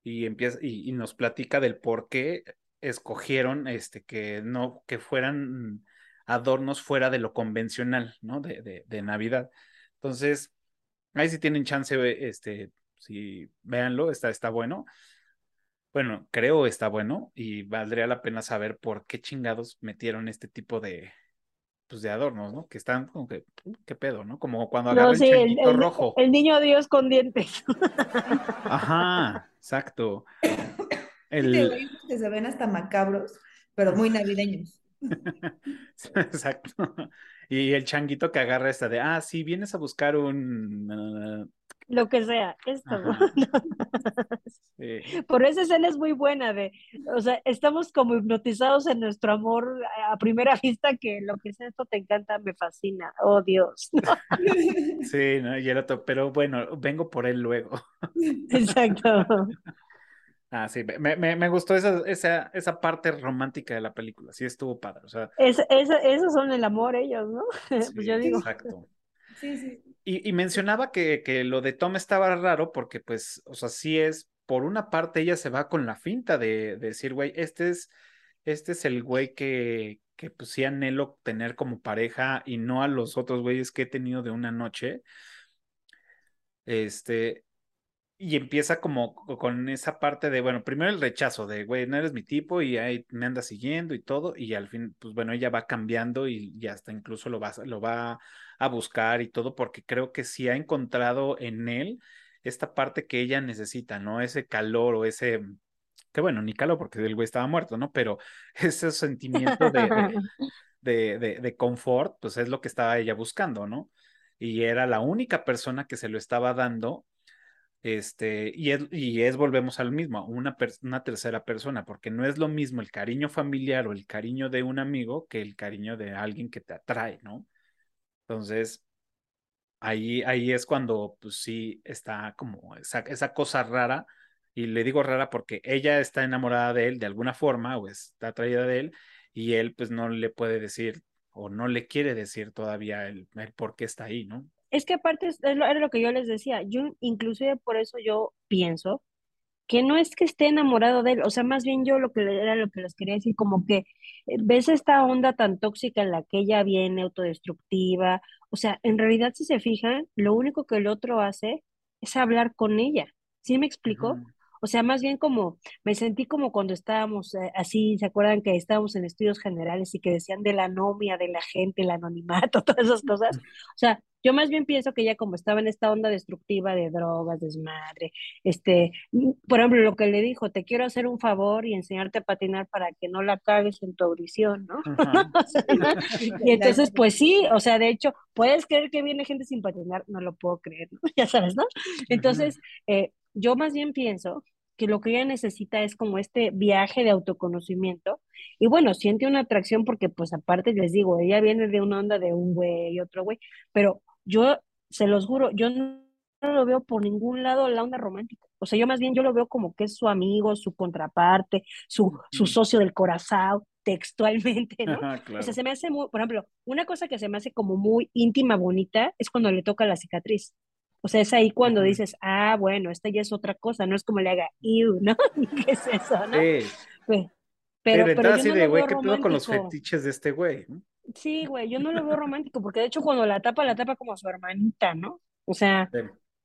y empieza y, nos platica del por qué escogieron este que no que fueran adornos fuera de lo convencional, ¿no? De, de, Navidad. Entonces, ahí si tienen chance, este, si véanlo, está, está bueno bueno, creo está bueno y valdría la pena saber por qué chingados metieron este tipo de, pues de adornos, ¿no? Que están como que, qué pedo, ¿no? Como cuando agarran el, el, rojo. El niño Dios con dientes. Ajá, exacto. El... Que se ven hasta macabros, pero muy navideños. exacto. Y el changuito que agarra esta de, ah, sí, vienes a buscar un, lo que sea, esto. Por esa escena es muy buena de, o sea, estamos como hipnotizados en nuestro amor a primera vista que lo que sea esto te encanta, me fascina, oh Dios. Sí, ¿no? y el otro, pero bueno, vengo por él luego. Exacto. Ah, sí, me, me, me gustó esa, esa, esa, parte romántica de la película, sí estuvo padre. O sea, es, es, esos son el amor ellos, ¿no? pues yo digo. Exacto. Sí, sí. Y, mencionaba que, que, lo de Tom estaba raro porque, pues, o sea, sí es, por una parte ella se va con la finta de, de decir, güey, este es, este es el güey que, que pues sí anhelo tener como pareja y no a los otros güeyes que he tenido de una noche. Este, y empieza como con esa parte de, bueno, primero el rechazo de, güey, no eres mi tipo y ahí me anda siguiendo y todo, y al fin, pues bueno, ella va cambiando y, y hasta incluso lo va, lo va a buscar y todo, porque creo que sí ha encontrado en él esta parte que ella necesita, ¿no? Ese calor o ese, que bueno, ni calor porque el güey estaba muerto, ¿no? Pero ese sentimiento de, de, de, de confort, pues es lo que estaba ella buscando, ¿no? Y era la única persona que se lo estaba dando este, y es, y es, volvemos al mismo, una, una tercera persona, porque no es lo mismo el cariño familiar o el cariño de un amigo que el cariño de alguien que te atrae, ¿no? Entonces, ahí, ahí es cuando, pues sí, está como esa, esa cosa rara, y le digo rara porque ella está enamorada de él de alguna forma o está atraída de él, y él pues no le puede decir o no le quiere decir todavía el, el por qué está ahí, ¿no? Es que aparte es lo, era lo que yo les decía, yo inclusive por eso yo pienso que no es que esté enamorado de él, o sea, más bien yo lo que era lo que les quería decir, como que eh, ves esta onda tan tóxica en la que ella viene, autodestructiva, o sea, en realidad si se fijan, lo único que el otro hace es hablar con ella, ¿sí me explico? O sea, más bien como, me sentí como cuando estábamos eh, así, ¿se acuerdan que estábamos en estudios generales y que decían de la anomia, de la gente, el anonimato, todas esas cosas? O sea, yo más bien pienso que ella como estaba en esta onda destructiva de drogas, desmadre, este, mm, por ejemplo, lo que le dijo, te quiero hacer un favor y enseñarte a patinar para que no la cagues en tu audición, ¿no? y entonces, pues sí, o sea, de hecho, ¿puedes creer que viene gente sin patinar? No lo puedo creer, ¿no? Ya sabes, ¿no? Entonces, eh, yo más bien pienso que lo que ella necesita es como este viaje de autoconocimiento. Y bueno, siente una atracción porque pues aparte les digo, ella viene de una onda de un güey y otro güey, pero yo se los juro, yo no, lo veo por ningún lado la onda romántica. O sea, yo más bien yo lo veo como que es su amigo, su contraparte, su, su socio del corazón, textualmente, ¿no? O sea, se me hace muy, por ejemplo, una cosa que se me hace como muy íntima, bonita, es cuando le toca la cicatriz. O sea, es ahí cuando dices, ah, bueno, esta ya es otra cosa, no es como le haga, Ew, ¿no? ¿Qué es eso, no? Sí. Pues, pero, pero, pero así de, güey, ¿qué pedo con los fetiches de este güey? Sí, güey, yo no lo veo romántico, porque de hecho cuando la tapa, la tapa como a su hermanita, ¿no? O sea,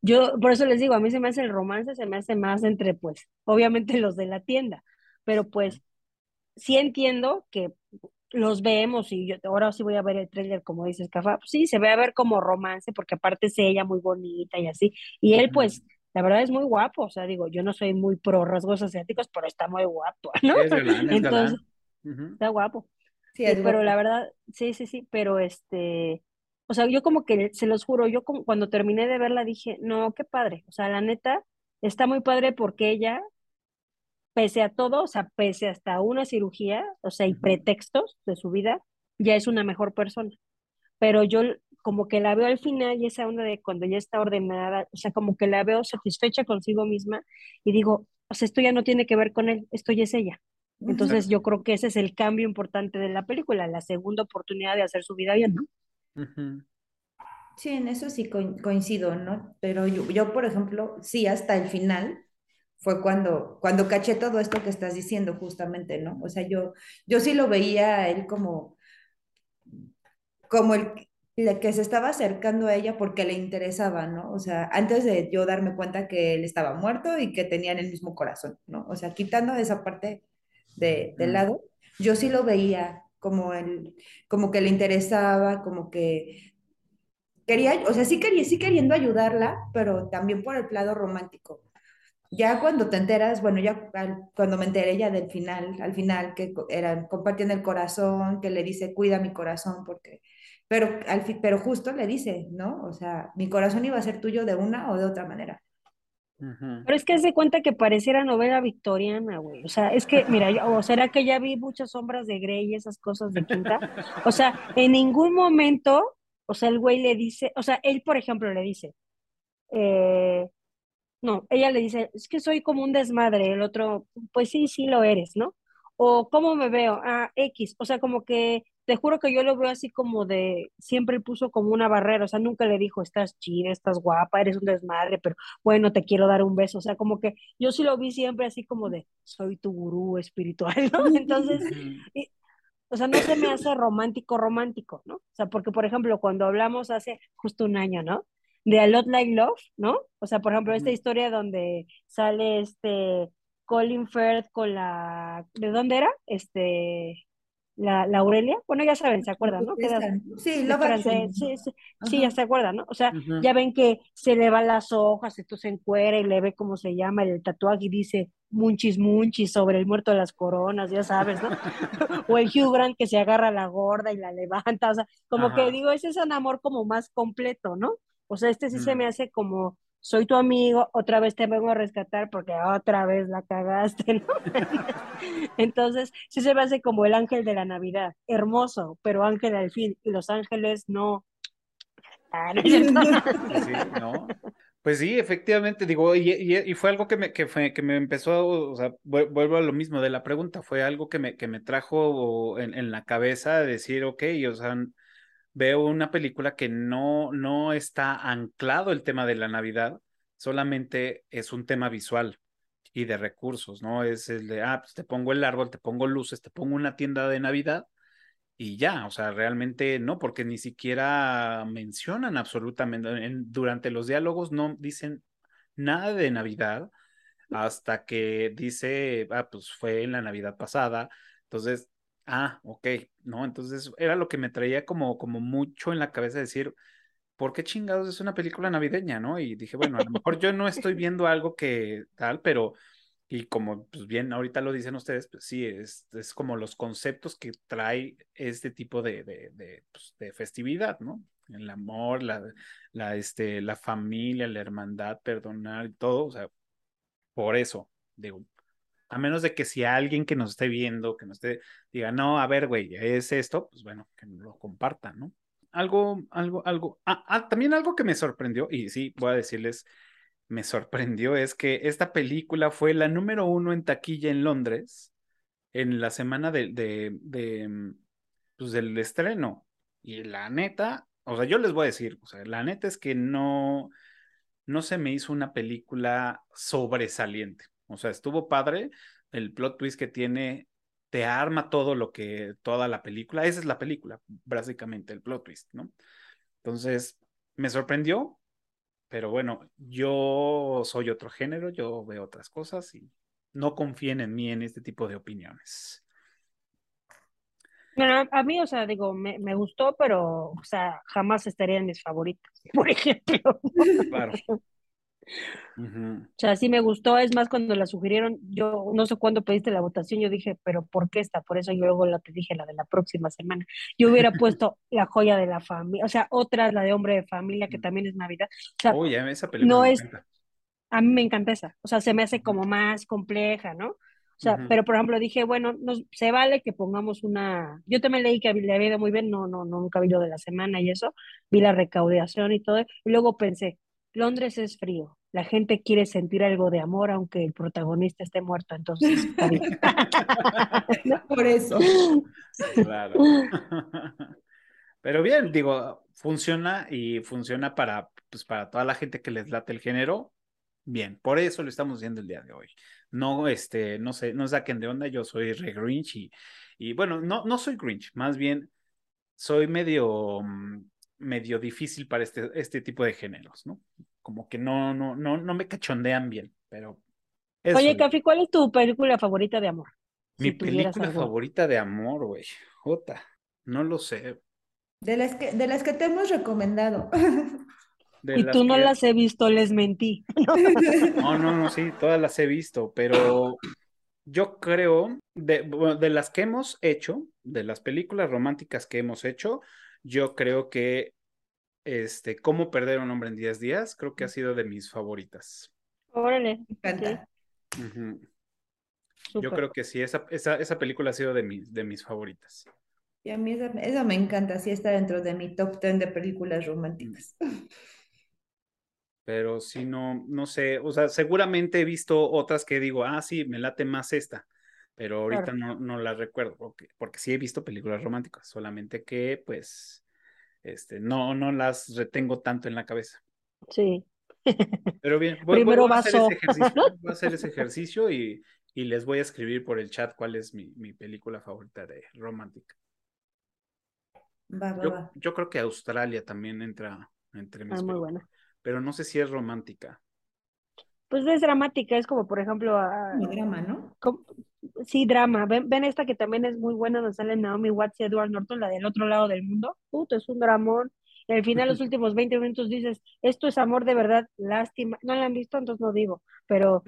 yo, por eso les digo, a mí se me hace el romance, se me hace más entre, pues, obviamente los de la tienda, pero pues, sí entiendo que los vemos y yo ahora sí voy a ver el trailer como dices, Cafá, pues sí, se ve a ver como romance porque aparte es ella muy bonita y así, y él pues la verdad es muy guapo, o sea, digo, yo no soy muy pro rasgos asiáticos, pero está muy guapo, ¿no? Entonces, está guapo. Sí, pero la verdad, sí, sí, sí, pero este, o sea, yo como que se los juro, yo como, cuando terminé de verla dije, no, qué padre, o sea, la neta, está muy padre porque ella pese a todo, o sea, pese hasta una cirugía, o sea, y pretextos de su vida, ya es una mejor persona. Pero yo como que la veo al final y esa onda de cuando ya está ordenada, o sea, como que la veo satisfecha consigo misma y digo, o sea, esto ya no tiene que ver con él, esto ya es ella. Entonces yo creo que ese es el cambio importante de la película, la segunda oportunidad de hacer su vida bien, ¿no? Sí, en eso sí coincido, ¿no? Pero yo, yo, por ejemplo, sí, hasta el final, fue cuando, cuando caché todo esto que estás diciendo justamente, ¿no? O sea, yo, yo sí lo veía a él como, como el, que se estaba acercando a ella porque le interesaba, ¿no? O sea, antes de yo darme cuenta que él estaba muerto y que tenían el mismo corazón, ¿no? O sea, quitando esa parte de, del lado, yo sí lo veía como, el, como que le interesaba, como que quería, o sea, sí, quería, sí queriendo ayudarla, pero también por el lado romántico. ya cuando te enteras, bueno, ya cuando me enteré ya del final, al final que eran, compartían el corazón, que le dice, cuida mi corazón, porque, pero, al pero justo le dice, ¿no? O sea, mi corazón iba a ser tuyo de una o de otra manera. Pero es que se cuenta que pareciera novela victoriana, güey. O sea, es que, mira, o será que ya vi muchas sombras de Grey y esas cosas de quinta. O sea, en ningún momento, o sea, el güey le dice, o sea, él, por ejemplo, le dice, eh, no, ella le dice, es que soy como un desmadre. El otro, pues sí, sí lo eres, ¿no? O cómo me veo, ah, X. O sea, como que te juro que yo lo veo así como de, siempre puso como una barrera, o sea, nunca le dijo, estás chida, estás guapa, eres un desmadre, pero bueno, te quiero dar un beso, o sea, como que yo sí lo vi siempre así como de, soy tu gurú espiritual, ¿no? Entonces, o sea, no se me hace romántico, romántico, ¿no? O sea, porque, por ejemplo, cuando hablamos hace justo un año, ¿no? De A Lot Like Love, ¿no? O sea, por ejemplo, esta historia donde sale este Colin Firth con la, ¿de dónde era? Este, la, la, Aurelia, bueno, ya saben, se acuerdan, ¿no? sí, la sí, sí, sí, ya se acuerdan, ¿no? O sea, ya ven que se le van las hojas, entonces encuera y le ve cómo se llama el tatuaje y dice munchis munchis sobre el muerto de las coronas, ya sabes, ¿no? o el Hugh Grant que se agarra a la gorda y la levanta, o sea, como que digo, ese es un amor como más completo, ¿no? O sea, este sí se me hace como soy tu amigo, otra vez te vengo a rescatar porque otra vez la cagaste, ¿no? Entonces, sí se me hace como el ángel de la Navidad, hermoso, pero ángel al fin, y los ángeles no. Ah, sí, ¿no? Pues sí, efectivamente, digo, y, fue algo que me, que fue, que me empezó, o vuelvo a lo mismo de la pregunta, fue algo que me, que me trajo en, en la cabeza de decir, ok, o sea, veo una película que no, no está anclado el tema de la Navidad, solamente es un tema visual y de recursos, ¿no? Es el de, ah, pues te pongo el árbol, te pongo luces, te pongo una tienda de Navidad y ya, o sea, realmente no, porque ni siquiera mencionan absolutamente, durante los diálogos no dicen nada de Navidad hasta que dice, ah, pues fue en la Navidad pasada, entonces Ah, ok, no, entonces era lo que me traía como, como mucho en la cabeza decir, ¿por qué chingados es una película navideña, no? Y dije, bueno, a lo mejor yo no estoy viendo algo que tal, pero, y como pues bien ahorita lo dicen ustedes, pues sí, es, es como los conceptos que trae este tipo de, de, de, pues, de festividad, ¿no? El amor, la, la, este, la familia, la hermandad, perdonar y todo, o sea, por eso, digo, a menos de que si alguien que nos esté viendo, que nos esté, diga, no, a ver, güey, es esto, pues bueno, que lo compartan, ¿no? Algo, algo, algo, ah, ah, también algo que me sorprendió, y sí, voy a decirles, me sorprendió, es que esta película fue la número uno en taquilla en Londres en la semana de, de, de pues del estreno. Y la neta, o sea, yo les voy a decir, o sea, la neta es que no, no se me hizo una película sobresaliente. O sea, estuvo padre. El plot twist que tiene te arma todo lo que, toda la película. Esa es la película, básicamente, el plot twist, ¿no? Entonces, me sorprendió, pero bueno, yo soy otro género, yo veo otras cosas y no confíen en mí en este tipo de opiniones. Bueno, a mí, o sea, digo, me, me, gustó, pero, o sea, jamás estaría en mis favoritos, por ejemplo. Claro. O sea, sí me gustó, es más cuando la sugirieron, yo no sé cuándo pediste la votación, yo dije, pero ¿por qué esta? Por eso yo luego la te dije, la de la próxima semana. Yo hubiera puesto la joya de la familia, o sea, otra, la de hombre de familia, que también es Navidad. O sea, esa película no es, a mí me encanta esa, o sea, se me hace como más compleja, ¿no? O sea, pero por ejemplo dije, bueno, no, se vale que pongamos una, yo también leí que le había ido muy bien, no, no, no, nunca vi lo de la semana y eso, vi la recaudación y todo, y luego pensé, Londres es frío, la gente quiere sentir algo de amor aunque el protagonista esté muerto, entonces Por eso. Claro. Pero bien, digo, funciona y funciona para, pues, para toda la gente que les late el género. Bien, por eso lo estamos viendo el día de hoy. No, este, no sé, no saquen de onda, yo soy re Grinch y, y bueno, no, no soy Grinch, más bien soy medio, mm, medio difícil para este, este tipo de géneros, ¿no? como que no, no, no, no me cachondean bien, pero. Oye, Cafi, ¿cuál es tu película favorita de amor? Mi película favorita de amor, güey. Jota, no lo sé. De las que, de las que te hemos recomendado. y tú no las he visto, les mentí. No, no, no, sí, todas las he visto, pero yo creo, de, de las que hemos hecho, de las películas románticas que hemos hecho, yo creo que este, Cómo perder a un hombre en 10 días, creo que ha sido de mis favoritas. Órale. Yo creo que sí, esa, esa, esa, película ha sido de mis, de mis favoritas. Y a mí esa, esa, me encanta, sí está dentro de mi top 10 de películas románticas. Pero sí, no, no sé, o sea, seguramente he visto otras que digo, ah, sí, me late más esta, pero ahorita no, no la recuerdo, porque, porque sí he visto películas románticas, solamente que pues este, no, no las retengo tanto en la cabeza. Sí. Pero bien, voy, Primero a hacer ese ejercicio, voy a hacer ese ejercicio y, y, les voy a escribir por el chat cuál es mi, mi película favorita de romántica. Va, yo, va. yo, creo que Australia también entra entre mis ah, muy buena. Pero no sé si es romántica. Pues es dramática, es como por ejemplo... Uh, drama, ¿no? Sí, drama. Ven, ven esta que también es muy buena, donde sale Naomi Watts y Edward Norton, la del otro lado del mundo. Puto, es un dramón. Y al final, los últimos 20 minutos dices, esto es amor de verdad, lástima. No la han visto, entonces no digo, pero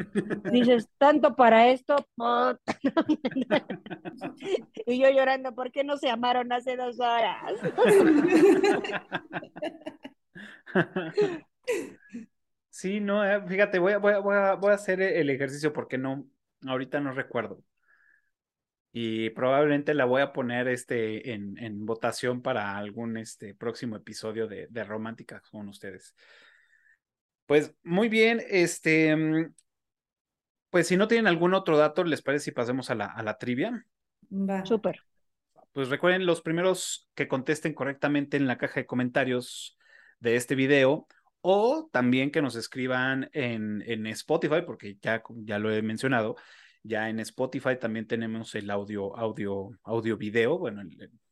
dices, tanto para esto. y yo llorando, ¿por qué no se amaron hace dos horas? sí, no, eh, fíjate, voy a, voy, a, voy a hacer el ejercicio porque no, ahorita no recuerdo. Y probablemente la voy a poner este, en, en votación para algún este, próximo episodio de, de Romántica con ustedes. Pues muy bien, este, mm, pues si no tienen algún otro dato, ¿les parece si pasemos a la, a la trivia? Va. Súper. Pues recuerden, los primeros que contesten correctamente en la caja de comentarios de este video o también que nos escriban en, en Spotify, porque ya, ya lo he mencionado, ya en Spotify también tenemos el audio, audio, audio video, bueno,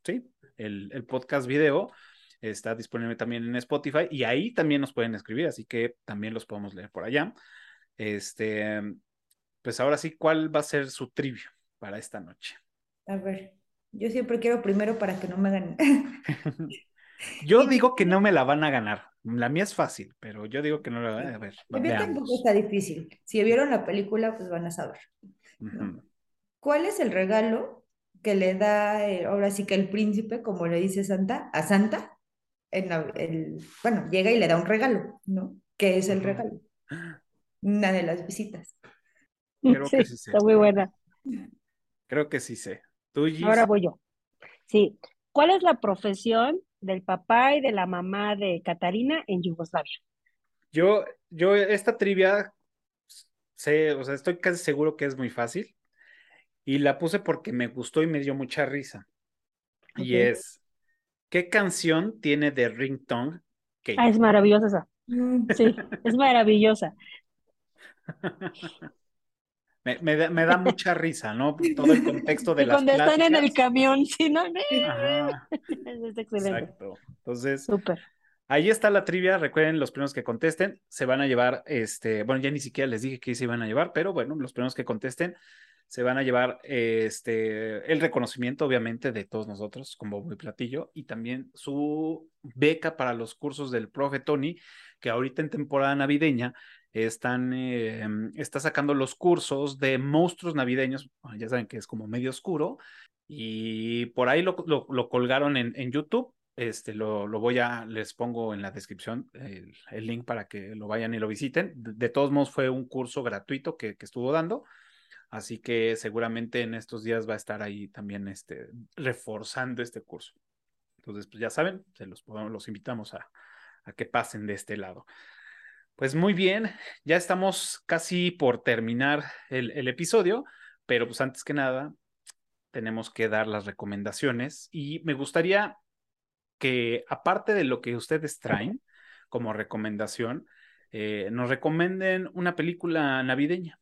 sí, el, el, podcast video está disponible también en Spotify y ahí también nos pueden escribir, así que también los podemos leer por allá. Este, pues ahora sí, ¿cuál va a ser su trivia para esta noche? A ver, yo siempre quiero primero para que no me hagan. Yo digo que no me la van a ganar. La mía es fácil, pero yo digo que no la van a ver. A mí tampoco está difícil. Si vieron la película, pues van a saber. ¿Cuál es el regalo que le da, eh, ahora sí que el príncipe, como le dice Santa, a Santa? En el, bueno, llega y le da un regalo, ¿no? ¿Qué es el regalo? Una de las visitas. Creo que sí sé. Está muy buena. Creo que sí sé. ¿Tú, Ahora voy yo. Sí. ¿Cuál es la profesión del papá y de la mamá de Catarina en Yugoslavia. Yo, yo, esta trivia, sé, o sea, estoy casi seguro que es muy fácil. Y la puse porque me gustó y me dio mucha risa. Y es, ¿qué canción tiene de ringtone Kate? Ah, es maravillosa esa. Sí, es maravillosa. Me, me, da, me, da, mucha risa, ¿no? Todo el contexto de y las Cuando están en el camión, sí, ¿no? Ajá. Es excelente. Exacto. Entonces, Súper. ahí está la trivia. Recuerden, los primeros que contesten se van a llevar, este, bueno, ya ni siquiera les dije que se iban a llevar, pero bueno, los primeros que contesten se van a llevar este, el reconocimiento, obviamente, de todos nosotros como muy platillo y también su beca para los cursos del profe Tony, que ahorita en temporada navideña están, eh, está sacando los cursos de monstruos navideños, ya saben que es como medio oscuro, y por ahí lo, lo, colgaron en, en, YouTube. Este, lo, lo, voy a, les pongo en la descripción el, el, link para que lo vayan y lo visiten. De, todos modos, fue un curso gratuito que, que, estuvo dando, así que seguramente en estos días va a estar ahí también este, reforzando este curso. Entonces, pues ya saben, se los, los invitamos a, a que pasen de este lado. Pues muy bien, ya estamos casi por terminar el, el, episodio, pero pues antes que nada tenemos que dar las recomendaciones y me gustaría que aparte de lo que ustedes traen como recomendación, eh, nos recomienden una película navideña.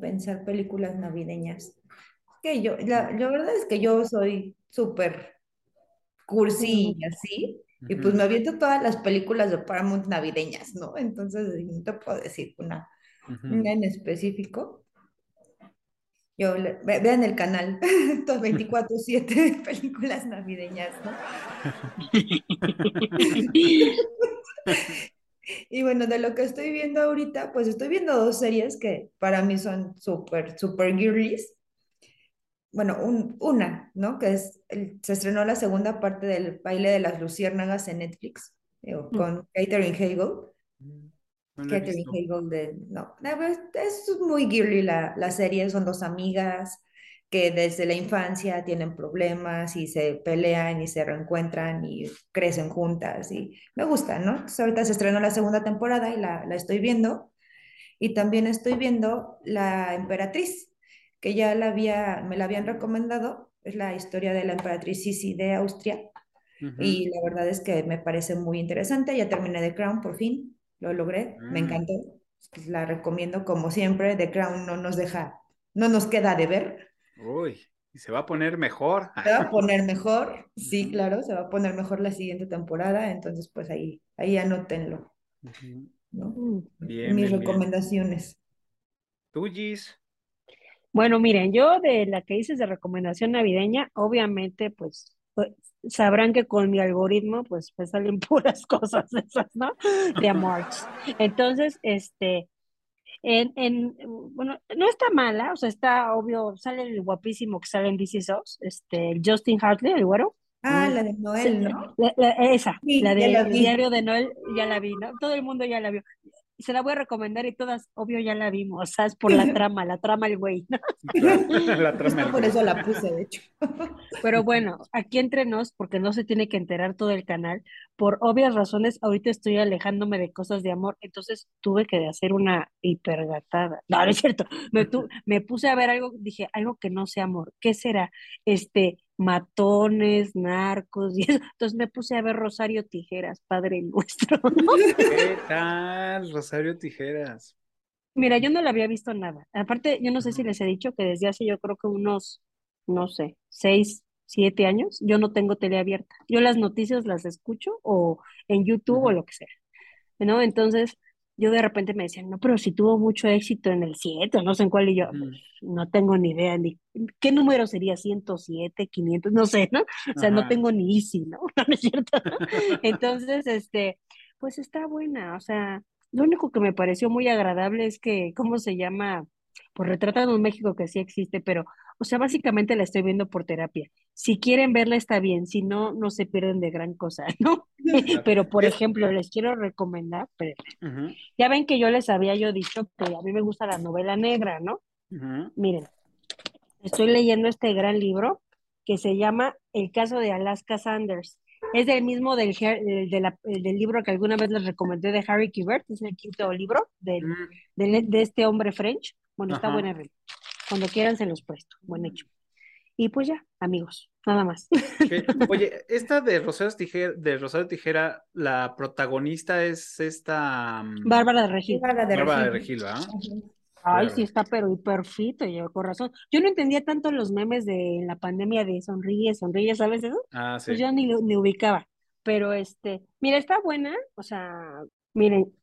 Pensar películas navideñas. Que yo, la, la verdad es que yo soy súper cursi y así, y pues me aviento todas las películas de Paramount navideñas, ¿no? Entonces no te puedo decir una, una en específico. Yo, vean el canal, 24-7 películas navideñas, ¿no? Y bueno, de lo que estoy viendo ahorita, pues estoy viendo dos series que para mí son súper, súper girlies. Bueno, un- una, ¿no? Que es, el- se estrenó la segunda parte del baile de las luciérnagas en Netflix, eh, Mm. con Catherine Hagel. No Catherine. Hagel de, no, es muy girly la, la serie, son dos amigas que desde la infancia tienen problemas y se pelean y se reencuentran y crecen juntas y me gusta, ¿no? Entonces, ahorita se estrenó la segunda temporada y la, la estoy viendo y también estoy viendo La Emperatriz, que ya la había, me la habían recomendado, es la historia de la emperatriz Sisi de Austria Ujú. y la verdad es que me parece muy interesante. Ya terminé The Crown por fin, lo logré, me Mm. encantó. Pues La recomiendo como siempre. The Crown no nos deja, no nos queda de ver. Uy, y se va a poner mejor. Se va a poner mejor, sí, Ujú. claro, se va a poner mejor la siguiente temporada. Entonces, pues ahí, ahí anótenlo. ¿no? Mm. Bien, Mis bien, bien. recomendaciones. ¿Tú, Gis? Bueno, miren, yo de la que dices de recomendación navideña, obviamente, pues, pues, sabrán que con mi algoritmo, pues, me salen puras cosas esas, ¿no? De amor. Entonces, este, en, en, bueno, no está mala, o sea, está obvio, sale el guapísimo que sale en DC SOS, este, Justin Hartley, el güero. Ah, la de Noel, ¿no? la- la- esa, Sí, la ya de diario de Noel, ya la vi, ¿no? Todo el mundo ya la vio. Se la voy a recomendar y todas, obvio, ya la vimos, o sea, es por la trama, la trama el güey, ¿no? Claro, la trama por eso la puse, de hecho. Pero bueno, aquí entre nos, porque no se tiene que enterar todo el canal, por obvias razones, ahorita estoy alejándome de cosas de amor, entonces tuve que hacer una hipergatada. No, no es cierto. Me, tu- me puse a ver algo, dije, algo que no sea amor. ¿Qué será? Este, matones, narcos, y eso. Entonces me puse a ver Rosario Tijeras, Padre Nuestro. ¿no? ¿Qué tal, Rosario Tijeras? Mira, yo no la había visto nada. Aparte, yo no sé si les he dicho que desde hace yo creo que unos, no sé, seis, siete años, yo no tengo tele abierta. Yo las noticias las escucho o en YouTube o lo que sea, ¿no? Entonces, yo de repente me decían, no, pero si tuvo mucho éxito en el 7, o no sé en cuál, y yo, Ujú. pues, no tengo ni idea, ni qué número sería, 107, 500, no sé, ¿no? O sea, no tengo ni Easy, ¿no? No, es cierto. Entonces, este, pues está buena, o sea, lo único que me pareció muy agradable es que, ¿cómo se llama? Pues retratan un México que sí existe, pero, o sea, básicamente la estoy viendo por terapia. Si quieren verla está bien, si no, no se pierden de gran cosa, ¿no? Pero, por ejemplo, les quiero recomendar, pero ya ven que yo les había yo dicho que a mí me gusta la novela negra, ¿no? Miren, estoy leyendo este gran libro que se llama El caso de Alaska Sanders. Es del mismo del, la- del libro que alguna vez les recomendé de Harry Quebert, es el quinto libro del, Mm, del- de este hombre French. Bueno, está buena. Cuando quieran se los presto. Buen hecho. Y pues ya, amigos, nada más. Oye, esta de Rosario Tijera, de Rosario Tijera, la protagonista es esta mm, Bárbara de Regil. Bárbara de Bárbara de Regil. Ajá. Ay, sí está, pero hiperfito, yo con razón. Yo no entendía tanto los memes de la pandemia de sonríe, sonríe, ¿sabes eso? Ah, Pues sí. yo ni, lo- ni ubicaba. Pero este, mira, está buena, o sea, miren,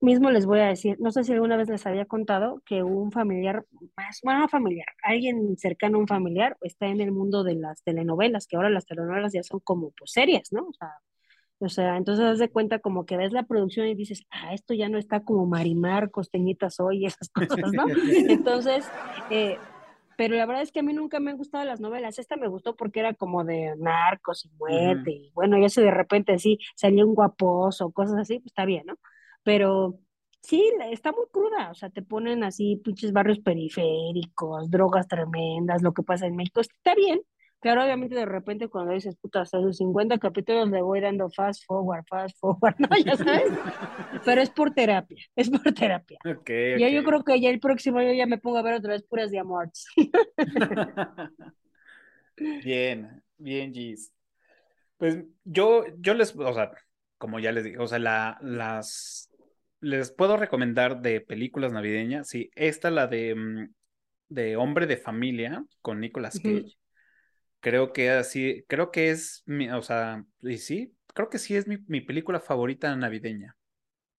mismo les voy a decir, no sé si alguna vez les había contado que un familiar, más, bueno, no familiar, alguien cercano a un familiar está en el mundo de las telenovelas, que ahora las telenovelas ya son como pues serias, ¿no? O sea, o sea, entonces haz de cuenta como que ves la producción y dices, ah, esto ya no está como Marimar, Costeñita Soy y esas cosas, ¿no? Entonces, eh, pero la verdad es que a mí nunca me han gustado las novelas. Esta me gustó porque era como de narcos y muerte. Y bueno, ya si de repente sí salió un guaposo, cosas así, pues está bien, ¿no? Pero sí, está muy cruda. O sea, te ponen así pinches barrios periféricos, drogas tremendas, lo que pasa en México. Está bien. Claro, obviamente de repente cuando dices, puta, hasta sus 50 capítulos le voy dando fast forward, fast forward, ¿no? Ya sabes. Pero es por terapia, es por terapia. Ok, Ya yo creo que ya el próximo yo ya me pongo a ver otra vez puras de amor. Bien, bien, Gis. Pues yo, yo les, o sea, como ya les dije, o sea, la, las, les puedo recomendar de películas navideñas, sí, esta, la de, mm, de Hombre de Familia, con Nicolas. Cage, creo que así, creo que es, mi, o sea, y sí, creo que sí es mi, mi película favorita navideña.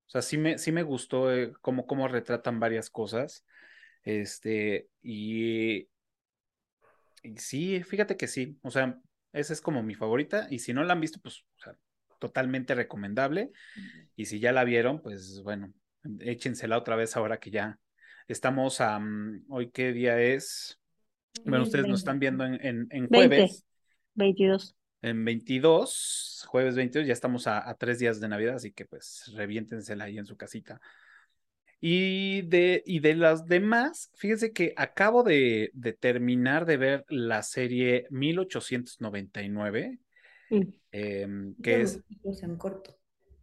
O sea, sí me, sí me gustó eh, cómo, cómo retratan varias cosas, este, y, y sí, fíjate que sí, o sea, esa es como mi favorita, y si no la han visto, pues, o sea, totalmente recomendable. Y si ya la vieron, pues bueno, échensela otra vez ahora que ya estamos a... ¿Hoy qué día es? Bueno, ustedes nos están viendo en, en, jueves. 22. En 22, jueves 22, ya estamos a, tres días de Navidad, así que pues reviéntensela ahí en su casita. Y de, y de las demás, fíjense que acabo de, de terminar de ver la serie 1899, em, que es... En corto.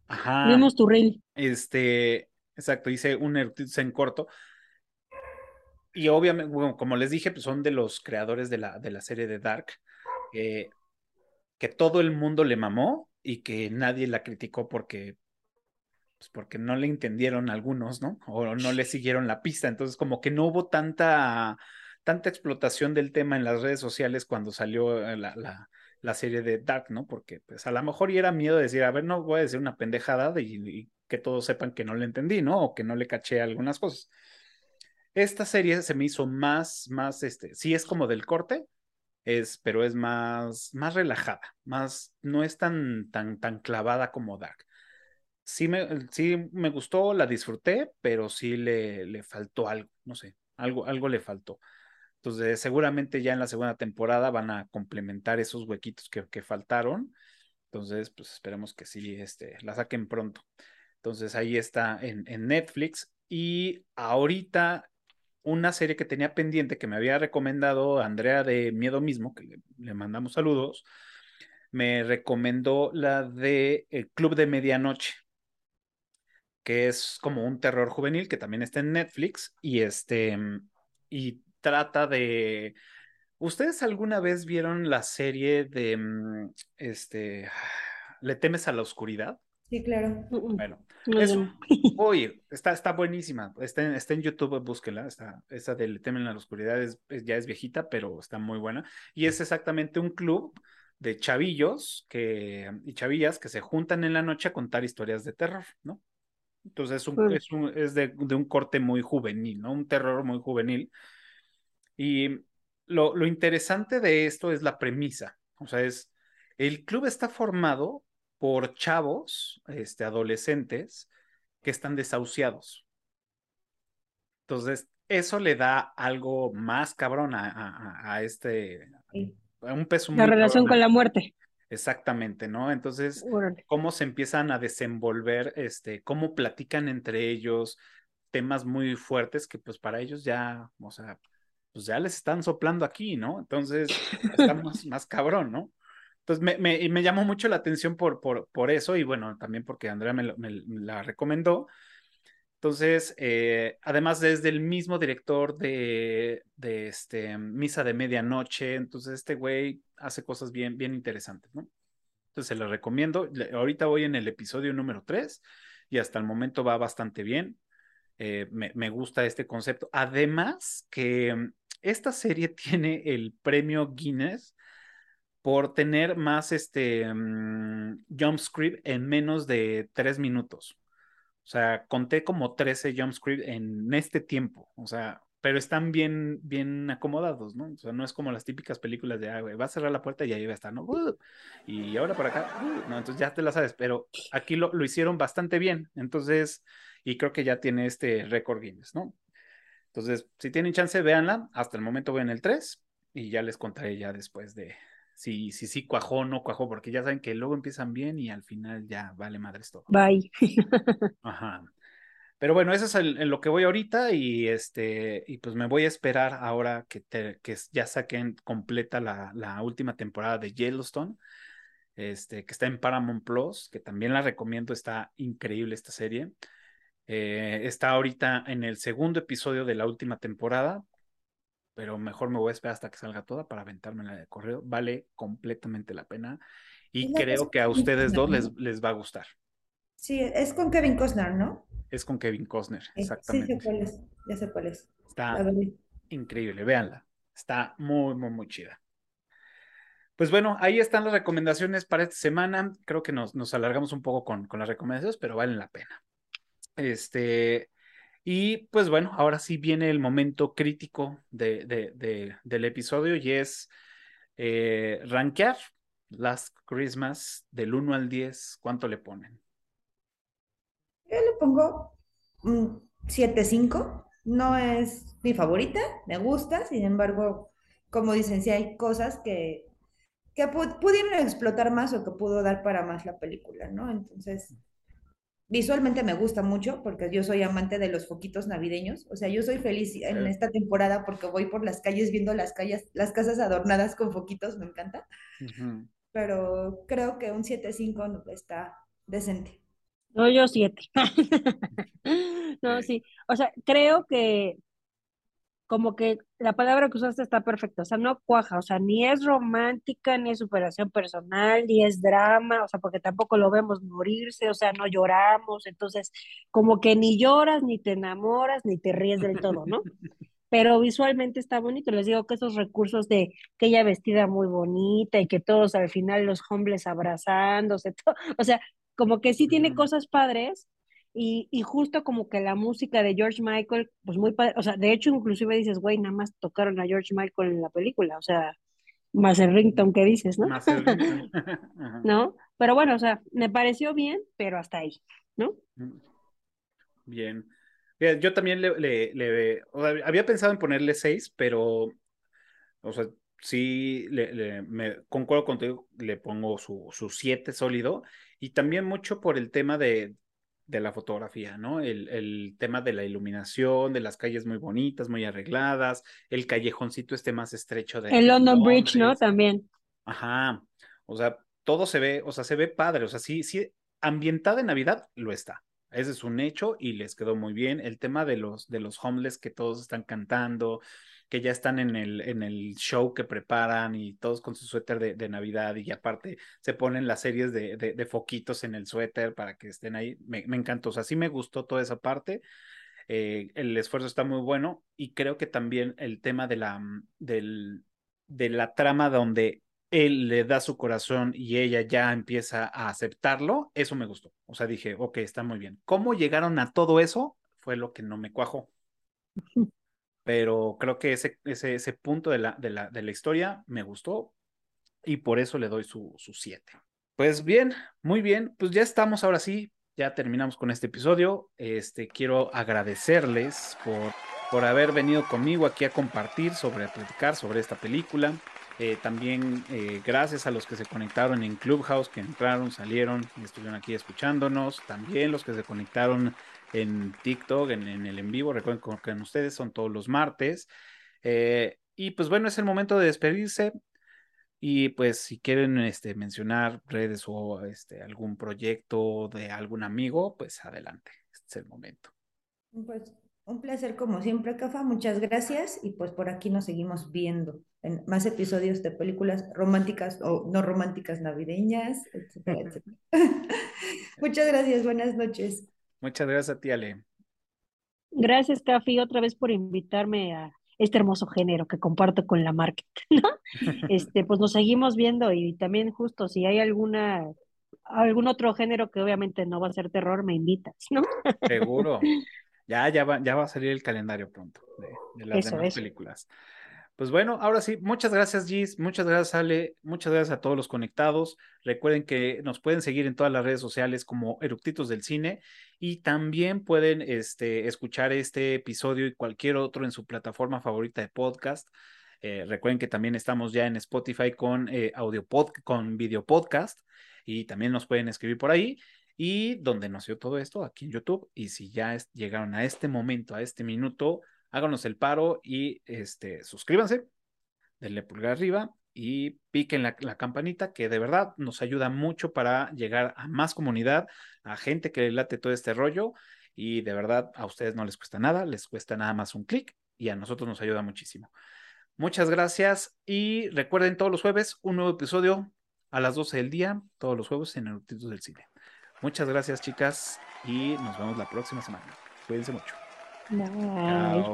Ajá. Vimos tu reel. Este, exacto, hice un en corto. Y obviamente, bueno, como les dije, pues son de los creadores de la, de la serie de Dark, que todo el mundo le mamó y que nadie la criticó porque pues porque no le entendieron algunos, ¿no? O no le siguieron la pista. Entonces, como que no hubo tanta, tanta explotación del tema en las redes sociales cuando salió eh, la, la, la serie de Dark, ¿no? Porque pues a lo mejor y era miedo de decir, a ver, no voy a decir una pendejada y, que todos sepan que no le entendí, ¿no? O que no le caché algunas cosas. Esta serie se me hizo más, más, este, sí es como del corte, es, pero es más, más relajada, más, no es tan, tan, tan clavada como Dark sí me, sí me gustó, la disfruté, pero sí le, le faltó algo, no sé, algo, algo le faltó. Entonces, seguramente ya en la segunda temporada van a complementar esos huequitos que, que faltaron. Entonces, pues esperemos que sí este, la saquen pronto. Entonces, ahí está en, en Netflix. Y ahorita, una serie que tenía pendiente que me había recomendado Andrea de Miedo Mismo, que le, le mandamos saludos, me recomendó la de El Club de Medianoche que es como un terror juvenil que también está en Netflix y este y trata de ¿Ustedes alguna vez vieron la serie de mm, este ¿Le temes a la oscuridad? Sí, claro. Bueno, es, oye, está, está buenísima. Está en, está en YouTube, búsquela. Está, esa de Le temen a la oscuridad es, ya es viejita, pero está muy buena. Y es exactamente un club de chavillos que, y chavillas que se juntan en la noche a contar historias de terror, ¿no? Entonces es, un, es, un, es de, de, un corte muy juvenil, ¿no? Un terror muy juvenil. Y lo, lo interesante de esto es la premisa. O sea, es, el club está formado por chavos, este, adolescentes, que están desahuciados. Entonces, eso le da algo más cabrón a, a, a este, a un peso La relación con la muerte. Exactamente, ¿no? Entonces, cómo se empiezan a desenvolver, este, cómo platican entre ellos temas muy fuertes que pues para ellos ya, o sea, pues ya les están soplando aquí, ¿no? Entonces, está más, cabrón, ¿no? Entonces, me, me, me, llamó mucho la atención por, por, por eso y bueno, también porque Andrea me, me la recomendó. Entonces, eh, además desde el mismo director de, de este, Misa de Medianoche, entonces este güey hace cosas bien, bien interesantes, ¿no? Entonces se lo recomiendo. Ahorita voy en el episodio número 3 y hasta el momento va bastante bien. Eh, me, me, gusta este concepto. Además que esta serie tiene el premio Guinness por tener más este um, jump script en menos de tres minutos. O sea, conté como 13 jump script en este tiempo. O sea, pero están bien, bien acomodados, ¿no? O sea, no es como las típicas películas de, ah, güey, va a cerrar la puerta y ahí va a estar, ¿no? Uh, y ahora por acá, uh, no, entonces ya te la sabes, pero aquí lo, lo, hicieron bastante bien, entonces, y creo que ya tiene este récord Guinness, ¿no? Entonces, si tienen chance, véanla, hasta el momento voy en el 3 y ya les contaré ya después de si sí si, si, cuajó o no cuajó, porque ya saben que luego empiezan bien y al final ya vale madre esto. Bye. Ajá. Pero bueno, eso es en lo que voy ahorita y este y pues me voy a esperar ahora que, te, que ya saquen completa la, la, última temporada de Yellowstone, este, que está en Paramount Plus, que también la recomiendo, está increíble esta serie. Eh, está ahorita en el segundo episodio de la última temporada, pero mejor me voy a esperar hasta que salga toda para aventarme la de correo. Vale completamente la pena y creo que a ustedes dos les, les va a gustar. Sí, es con Kevin Costner, ¿no? Es con Kevin Costner, exactamente. Sí, sé cuál es, ya sé cuál es. Está increíble, véanla. Está muy, muy, muy chida. Pues bueno, ahí están las recomendaciones para esta semana. Creo que nos, nos alargamos un poco con, con las recomendaciones, pero valen la pena. Este, y pues bueno, ahora sí viene el momento crítico de, de, de, del episodio y es eh, rankear Last Christmas, del 1 al 10, ¿cuánto le ponen? Yo le pongo un 7.5. No es mi favorita, me gusta, sin embargo, como dicen, sí hay cosas que, que pudieron explotar más o que pudo dar para más la película, ¿no? Entonces, visualmente me gusta mucho porque yo soy amante de los foquitos navideños. O sea, yo soy feliz en esta temporada porque voy por las calles viendo las calles, las casas adornadas con foquitos, me encanta. Pero creo que un 7.5 está decente. No, yo 7. no, sí. O sea, creo que como que la palabra que usaste está perfecta, o sea, no cuaja, o sea, ni es romántica, ni es superación personal, ni es drama, o sea, porque tampoco lo vemos morirse, o sea, no lloramos, entonces, como que ni lloras, ni te enamoras, ni te ríes del todo, ¿no? Pero visualmente está bonito, les digo que esos recursos de que ella vestida muy bonita y que todos al final los hombres abrazándose, todo, o sea, como que sí tiene cosas padres, y, y, justo como que la música de George Michael, pues muy padre, o sea, de hecho inclusive dices, güey, nada más tocaron a George Michael en la película, o sea, más el ringtone que dices, ¿no? Más el ¿No? Pero bueno, o sea, me pareció bien, pero hasta ahí, ¿no? Mm. Bien. Yo también le, le, había pensado en ponerle seis, pero, o sea, sí, le, me concuerdo contigo, le pongo su, su siete sólido, y también mucho por el tema de, de la fotografía, ¿no? El, el, tema de la iluminación, de las calles muy bonitas, muy arregladas, el callejoncito este más estrecho de... El London Bridge, ¿no? También. Ajá, o sea, todo se ve, o sea, se ve padre, o sea, sí, sí, ambientada en Navidad lo está. Ese es un hecho y les quedó muy bien. El tema de los, de los homeless que todos están cantando, que ya están en el, en el show que preparan y todos con su suéter de, Navidad y aparte se ponen las series de, de, foquitos en el suéter para que estén ahí. Me, encantó, o sea, sí me gustó toda esa parte. Eh, el esfuerzo está muy bueno y creo que también el tema de la, mm, del, de la trama donde él le da su corazón y ella ya empieza a aceptarlo, eso me gustó. O sea, dije, ok, está muy bien. ¿Cómo llegaron a todo eso? Fue lo que no me cuajó. pero creo que ese, ese, ese punto de la, de, la, de la historia me gustó y por eso le doy su 7. pues bien, muy bien, pues ya estamos ahora sí, ya terminamos con este episodio. Este, quiero agradecerles por, por haber venido conmigo aquí a compartir sobre, a platicar sobre esta película. Eh, también eh, gracias a los que se conectaron en Clubhouse, que entraron, salieron y estuvieron aquí escuchándonos. También los que se conectaron en TikTok, en, el en vivo. Recuerden que con ustedes son todos los martes. Eh, y pues bueno, es el momento de despedirse. Y pues si quieren este, mencionar redes o este, algún proyecto de algún amigo, pues adelante, este es el momento. Pues un placer como siempre, Cafa, muchas gracias y pues por aquí nos seguimos viendo en más episodios de películas románticas o no románticas navideñas, etcétera, etcétera. muchas gracias, buenas noches. Muchas gracias a ti, Ale. Gracias, Cafi, otra vez por invitarme a este hermoso género que comparto con la marca. Este, pues nos seguimos viendo y también justo si hay alguna algún otro género que obviamente no va a ser terror, me invitas, ¿no? Seguro. Ya, ya va, ya va a salir el calendario pronto de, las demás películas. Pues bueno, ahora sí, muchas gracias Gis, muchas gracias Ale, muchas gracias a todos los conectados. Recuerden que nos pueden seguir en todas las redes sociales como Eructitos del Cine y también pueden este, escuchar este episodio y cualquier otro en su plataforma favorita de podcast. Eh, recuerden que también estamos ya en Spotify con eh, audio pod, con video podcast y también nos pueden escribir por ahí y donde nació todo esto aquí en YouTube y si ya llegaron a este momento, a este minuto, háganos el paro y este, suscríbanse, denle pulgar arriba y piquen la, campanita que de verdad nos ayuda mucho para llegar a más comunidad, a gente que le late todo este rollo y de verdad a ustedes no les cuesta nada, les cuesta nada más un clic y a nosotros nos ayuda muchísimo. Muchas gracias y recuerden todos los jueves un nuevo episodio a las 12 del día, todos los jueves en el Título del Cine. Muchas gracias chicas y nos vemos la próxima semana. Cuídense mucho. Bye.